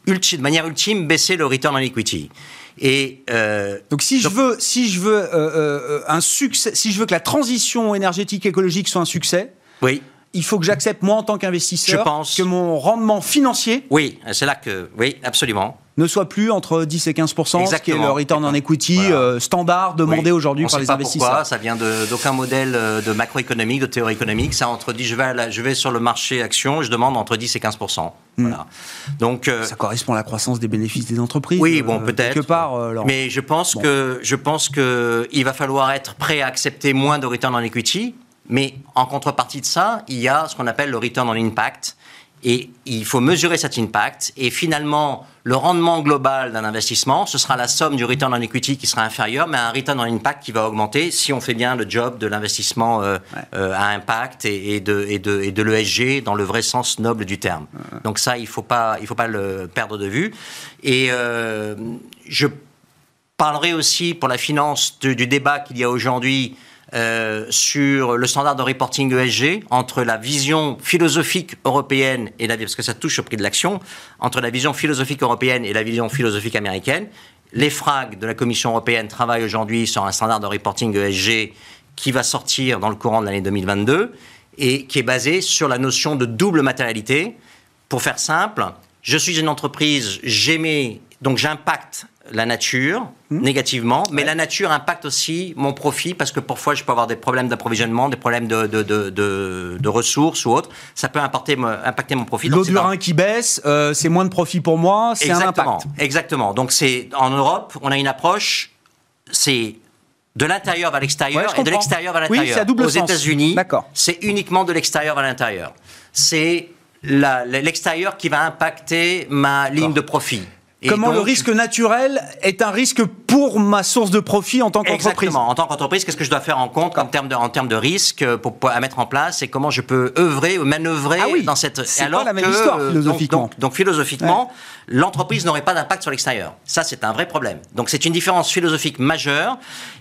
de manière ultime, baisser le return on equity. Et euh, donc si je veux, si je veux euh, euh, un succès, si je veux que la transition énergétique écologique soit un succès, oui il faut que j'accepte moi en tant qu'investisseur que mon rendement financier. Oui, c'est là que oui, absolument ne soit plus entre 10 et 15 ce qui est le return on equity euh, standard demandé aujourd'hui par les investisseurs. Pourquoi. Ça vient d'aucun modèle euh, de macroéconomique, de théorie économique. Ça entre je vais, je vais sur le marché action, je demande entre 10 et 15 hmm. voilà. Donc euh, ça correspond à la croissance des bénéfices des entreprises. Oui, bon peut-être. Quelque part. Mais je pense que je pense que il va falloir être prêt à accepter moins de return on equity. Mais en contrepartie de ça, il y a ce qu'on appelle le return on impact et il faut mesurer cet impact. Et finalement, le rendement global d'un investissement, ce sera la somme du return on equity qui sera inférieur, mais un return on impact qui va augmenter si on fait bien le job de l'investissement euh, euh, à impact et, de, et de, et de l'ESG dans le vrai sens noble du terme. Donc ça, il ne faut, pas, il faut pas le perdre de vue. Et euh, je parlerai aussi pour la finance du débat qu'il y a aujourd'hui euh, sur le standard de reporting ESG entre la vision philosophique européenne et la parce que ça touche au prix de l'action entre la vision philosophique européenne et la vision philosophique américaine. Les FRAG de la Commission européenne travaillent aujourd'hui sur un standard de reporting ESG qui va sortir dans le courant de l'année 2022 et qui est basé sur la notion de double matérialité. Pour faire simple, je suis une entreprise, j'émets, donc j'impacte la nature hmm. négativement, mais la nature impacte aussi mon profit parce que parfois je peux avoir des problèmes d'approvisionnement, des problèmes de, de, de, de, ressources ou autres. Ça peut impacter, impacter mon profit. L'eau du Rhin qui baisse, euh, c'est moins de profit pour moi, c'est un impact. Exactement. Donc c'est en Europe, on a une approche, c'est de l'intérieur vers l'extérieur et de l'extérieur vers l'intérieur. Oui, Aux États-Unis, c'est uniquement de l'extérieur vers l'intérieur. C'est l'extérieur qui va impacter ma ligne de profit. Comment le risque naturel est un risque pour ma source de profit en tant qu'entreprise Exactement. En tant qu'entreprise, qu'est-ce que je dois faire en compte en termes de, en termes de risque euh, pour, à mettre en place et comment je peux œuvrer ou manœuvrer ah dans cette. C'est pas la même histoire philosophiquement. Donc, philosophiquement, l'entreprise n'aurait pas d'impact sur l'extérieur. Ça, c'est un vrai problème. Donc c'est une différence philosophique majeure.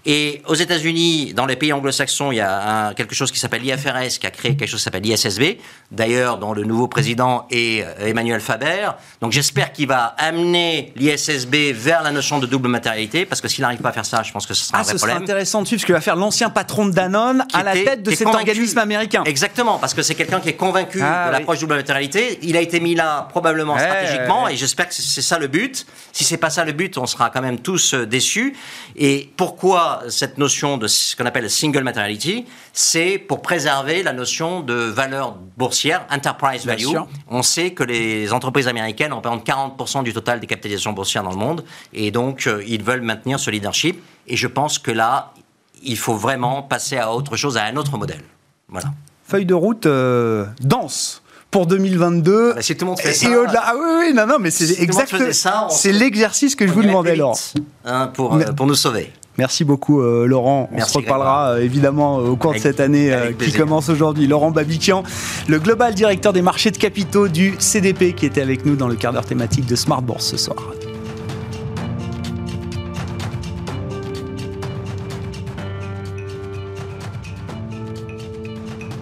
Et aux États-Unis, dans les pays anglo-saxons, il y a quelque chose qui s'appelle l'IFRS qui a créé quelque chose qui s'appelle l'ISSB. D'ailleurs, dont le nouveau président est euh, Emmanuel Faber. Donc j'espère qu'il va amener l'ISSB vers la notion de double matérialité, parce que s'il n'arrive pas à faire ça, je pense que ce sera un ah, vrai problème. Ce intéressant de suivre ce que va faire l'ancien patron de Danone à la tête de cet organisme américain. Exactement, parce que c'est quelqu'un qui est convaincu ah de l'approche double matérialité. Il a été mis là probablement stratégiquement, et j'espère que c'est ça le but. Si c'est pas ça le but, on sera quand même tous euh, déçus. Et pourquoi cette notion de ce qu'on appelle single materiality? C'est pour préserver la notion de valeur boursière, enterprise value. On sait que les entreprises américaines représentent 40% du total des capitaux capitalisation boursière dans le monde. Et donc, euh, ils veulent maintenir ce leadership. Et je pense que là, il faut vraiment passer à autre chose, à un autre modèle. Voilà. Feuille de route euh, dense pour 2022. Ah bah, si tout le monde fait ça. ah oui, oui, non, non, mais c'est exactement. C'est l'exercice que je vous demandais, Laurent. Hein, pour, euh, pour nous sauver. Merci beaucoup euh, Laurent. On se reparlera euh, évidemment au cours de cette année qui commence aujourd'hui. Laurent Babikian, le global directeur des marchés de capitaux du CDP qui était avec nous dans le quart d'heure thématique de Smart Bourse ce soir.